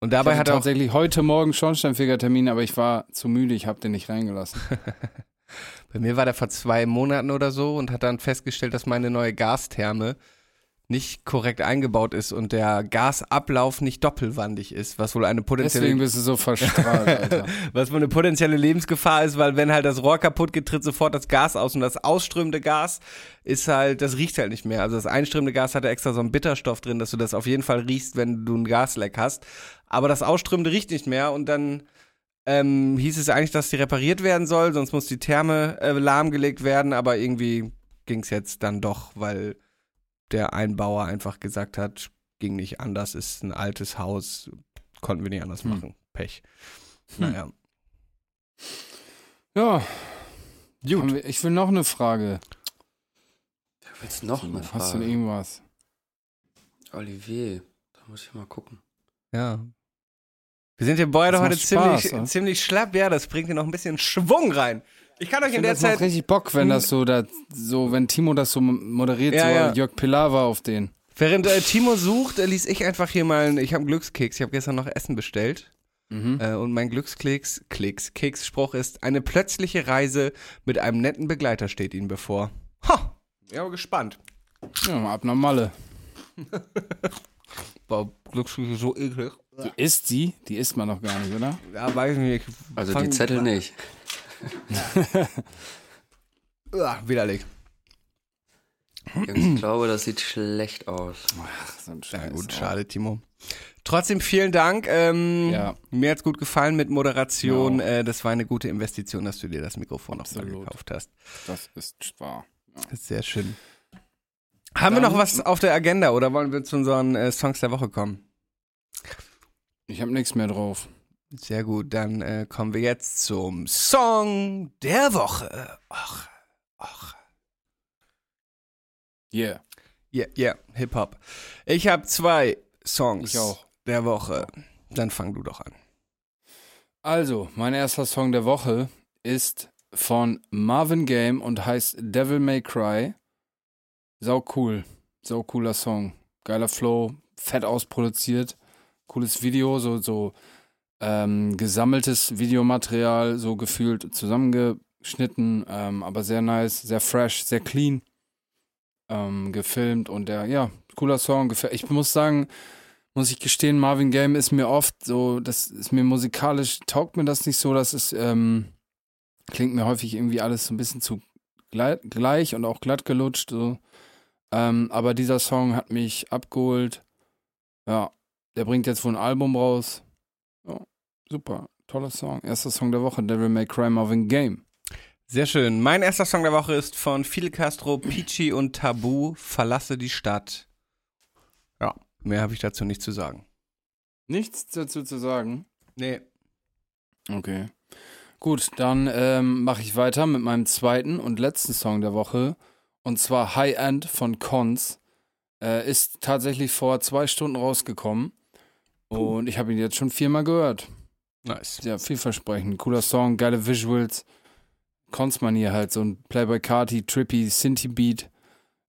Und Ich dabei hatte hat er tatsächlich heute Morgen Schornsteinfegertermin, aber ich war zu müde, ich habe den nicht reingelassen. Bei mir war der vor zwei Monaten oder so und hat dann festgestellt, dass meine neue Gastherme nicht korrekt eingebaut ist und der Gasablauf nicht doppelwandig ist, was wohl eine potenzielle Deswegen bist du so verstrahlt, Alter. was wohl eine potenzielle Lebensgefahr ist, weil wenn halt das Rohr kaputt geht, tritt sofort das Gas aus und das ausströmende Gas ist halt, das riecht halt nicht mehr. Also das einströmende Gas hat ja extra so einen Bitterstoff drin, dass du das auf jeden Fall riechst, wenn du ein Gasleck hast. Aber das ausströmende riecht nicht mehr und dann ähm, hieß es eigentlich, dass die repariert werden soll, sonst muss die Therme äh, lahmgelegt werden, aber irgendwie ging es jetzt dann doch, weil der Einbauer einfach gesagt hat, ging nicht anders, ist ein altes Haus, konnten wir nicht anders Hm. machen. Pech. Hm. Naja. Ja, Gut. wir- ich will noch eine Frage. Jetzt noch eine Hast du Frage. irgendwas? Olivier, da muss ich mal gucken. Ja. Wir sind hier beide heute ziemlich, Spaß, oder? ziemlich schlapp, ja, das bringt hier noch ein bisschen Schwung rein. Ich kann euch Ich in der das macht Zeit. richtig Bock, wenn das so, da, so, wenn Timo das so moderiert, Ja, so ja. Jörg Pilawa auf den. Während äh, Timo sucht, äh, ließ ich einfach hier mal, einen- ich habe einen Glückskeks, ich habe gestern noch Essen bestellt. Mhm. Äh, und mein Glückskeks, Keks, Keksspruch ist, eine plötzliche Reise mit einem netten Begleiter steht Ihnen bevor. Ha! Ja, gespannt. Ja, mal ab nach Malle. Boah, Glückskeks ist so eklig. Du isst sie? Die isst man noch gar nicht, oder? Ja, weiß ich nicht. Ich Also die Zettel nicht. Uah, widerlich. Jungs, ich glaube, das sieht schlecht aus. So ein Ja, Scheiß. gut, schade, Timo. Trotzdem vielen Dank. Ähm, Ja. Mir hat's gut gefallen mit Moderation. Ja. Äh, das war eine gute Investition, dass du dir das Mikrofon noch mal Absolut. gekauft hast. Das ist wahr. Sehr schön. Haben wir noch Dann- was auf der Agenda oder wollen wir zu unseren äh, Songs der Woche kommen? Ich habe nichts mehr drauf. Sehr gut, dann äh, kommen wir jetzt zum Song der Woche. Ach, ach. Yeah. Ja, ja, Hip-Hop. Ich habe zwei Songs der Woche. Dann fang du doch an. Also, mein erster Song der Woche ist von Marvin Game und heißt Devil May Cry. Sau cool. Sau cooler Song. Geiler Flow, fett ausproduziert. Cooles Video, so, so ähm, gesammeltes Videomaterial, so gefühlt zusammengeschnitten, ähm, aber sehr nice, sehr fresh, sehr clean ähm, gefilmt und der, ja, cooler Song. Ich muss sagen, muss ich gestehen, Marvin Game ist mir oft so, das ist mir musikalisch, taugt mir das nicht so, das ist, ähm, klingt mir häufig irgendwie alles so ein bisschen zu glei- gleich und auch glatt gelutscht, so. Ähm, aber dieser Song hat mich abgeholt. Ja, der bringt jetzt wohl ein Album raus. Super, toller Song. Erster Song der Woche, Devil May Cry Marvin Game. Sehr schön. Mein erster Song der Woche ist von Fidel Castro, Peachy und Tabu, Verlasse die Stadt. Ja, mehr habe ich dazu nicht zu sagen. Nichts dazu zu sagen. Nee. Okay. Gut, dann ähm, mache ich weiter mit meinem zweiten und letzten Song der Woche. Und zwar High End von Cons. Äh, ist tatsächlich vor zwei Stunden rausgekommen. Und ich habe ihn jetzt schon viermal gehört. Nice. Sehr vielversprechend. Cooler Song, geile Visuals. Cons-Manier halt, so ein Playboy Carti, trippy Synthie-Beat.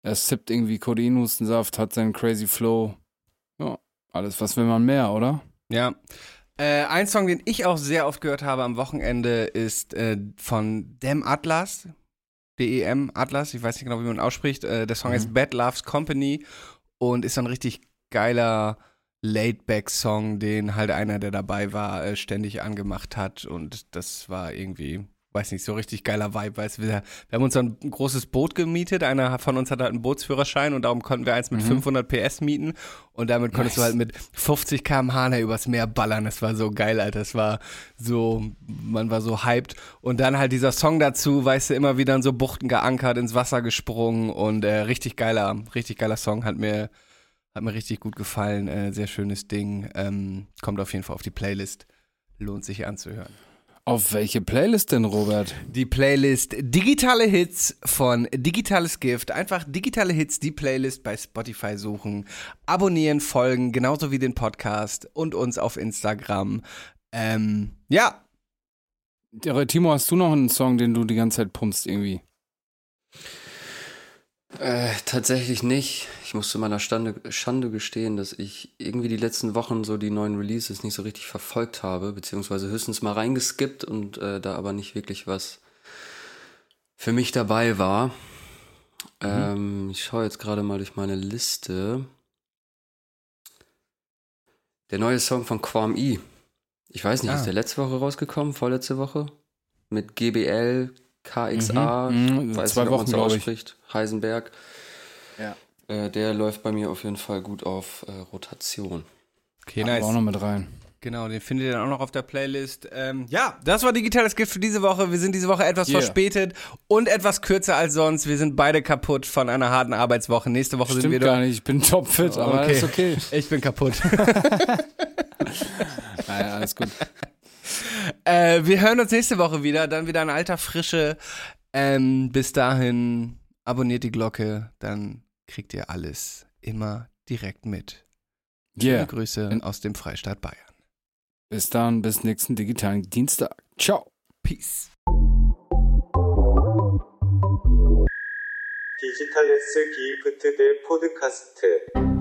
Er sippt irgendwie Kodeinhustensaft, hat seinen crazy Flow. Ja, alles, was will man mehr, oder? Ja. Äh, ein Song, den ich auch sehr oft gehört habe am Wochenende, ist äh, von Dem Atlas. D-E-M Atlas, ich weiß nicht genau, wie man ausspricht. Äh, der Song Mhm. heißt Bad Loves Company und ist so ein richtig geiler Laid-Back-Song, den halt einer, der dabei war, äh, ständig angemacht hat. Und das war irgendwie, weiß nicht, so richtig geiler Vibe. Weißt, du, wir, wir haben uns so ein großes Boot gemietet. Einer von uns hat halt einen Bootsführerschein und darum konnten wir eins mit Mhm. 500 PS mieten. Und damit konntest du Nice. halt mit 50 km/h übers Meer ballern. Das war so geil, Alter. Das war so, man war so hyped. Und dann halt dieser Song dazu, weißt du, immer wieder in so Buchten geankert, ins Wasser gesprungen und äh, richtig geiler, richtig geiler Song. Hat mir, hat mir richtig gut gefallen. Äh, sehr schönes Ding. Ähm, kommt auf jeden Fall auf die Playlist. Lohnt sich anzuhören. Auf welche Playlist denn, Robert? Die Playlist Digitale Hits von Digitales Gift. Einfach Digitale Hits, die Playlist bei Spotify suchen, abonnieren, folgen, genauso wie den Podcast und uns auf Instagram. Ähm, ja, Ja, Timo, hast du noch einen Song, den du die ganze Zeit pumpst irgendwie? Äh, tatsächlich nicht. Ich muss zu meiner Stande, Schande gestehen, dass ich irgendwie die letzten Wochen so die neuen Releases nicht so richtig verfolgt habe, beziehungsweise höchstens mal reingeskippt und äh, da aber nicht wirklich was für mich dabei war. Ähm, ich schaue jetzt gerade mal durch meine Liste. Der neue Song von Quam E. Ich weiß nicht, Ah. ist der letzte Woche rausgekommen? Vorletzte Woche? Mit GBL, KXA, Mhm, mhm, weiß zwei nicht, ob man Wochen, so glaub ich. ausspricht, Heisenberg. Ja. Äh, der läuft bei mir auf jeden Fall gut auf äh, Rotation. Okay, wir auch noch mit rein. Genau, den findet ihr dann auch noch auf der Playlist. Ähm, ja, das war digitales Gift für diese Woche. Wir sind diese Woche etwas Yeah. verspätet und etwas kürzer als sonst. Wir sind beide kaputt von einer harten Arbeitswoche. Nächste Woche sind Stimmt wir gar da. nicht, ich bin topfit, aber Okay. ist okay. Ich bin kaputt. Naja, alles gut. äh, wir hören uns nächste Woche wieder. Dann wieder in alter Frische. Ähm, bis dahin abonniert die Glocke. Dann kriegt ihr alles immer direkt mit. Yeah. Liebe Grüße aus dem Freistaat Bayern. Bis dann, bis nächsten digitalen Dienstag. Ciao. Peace. 디지털 S 기프트 대 포드카스트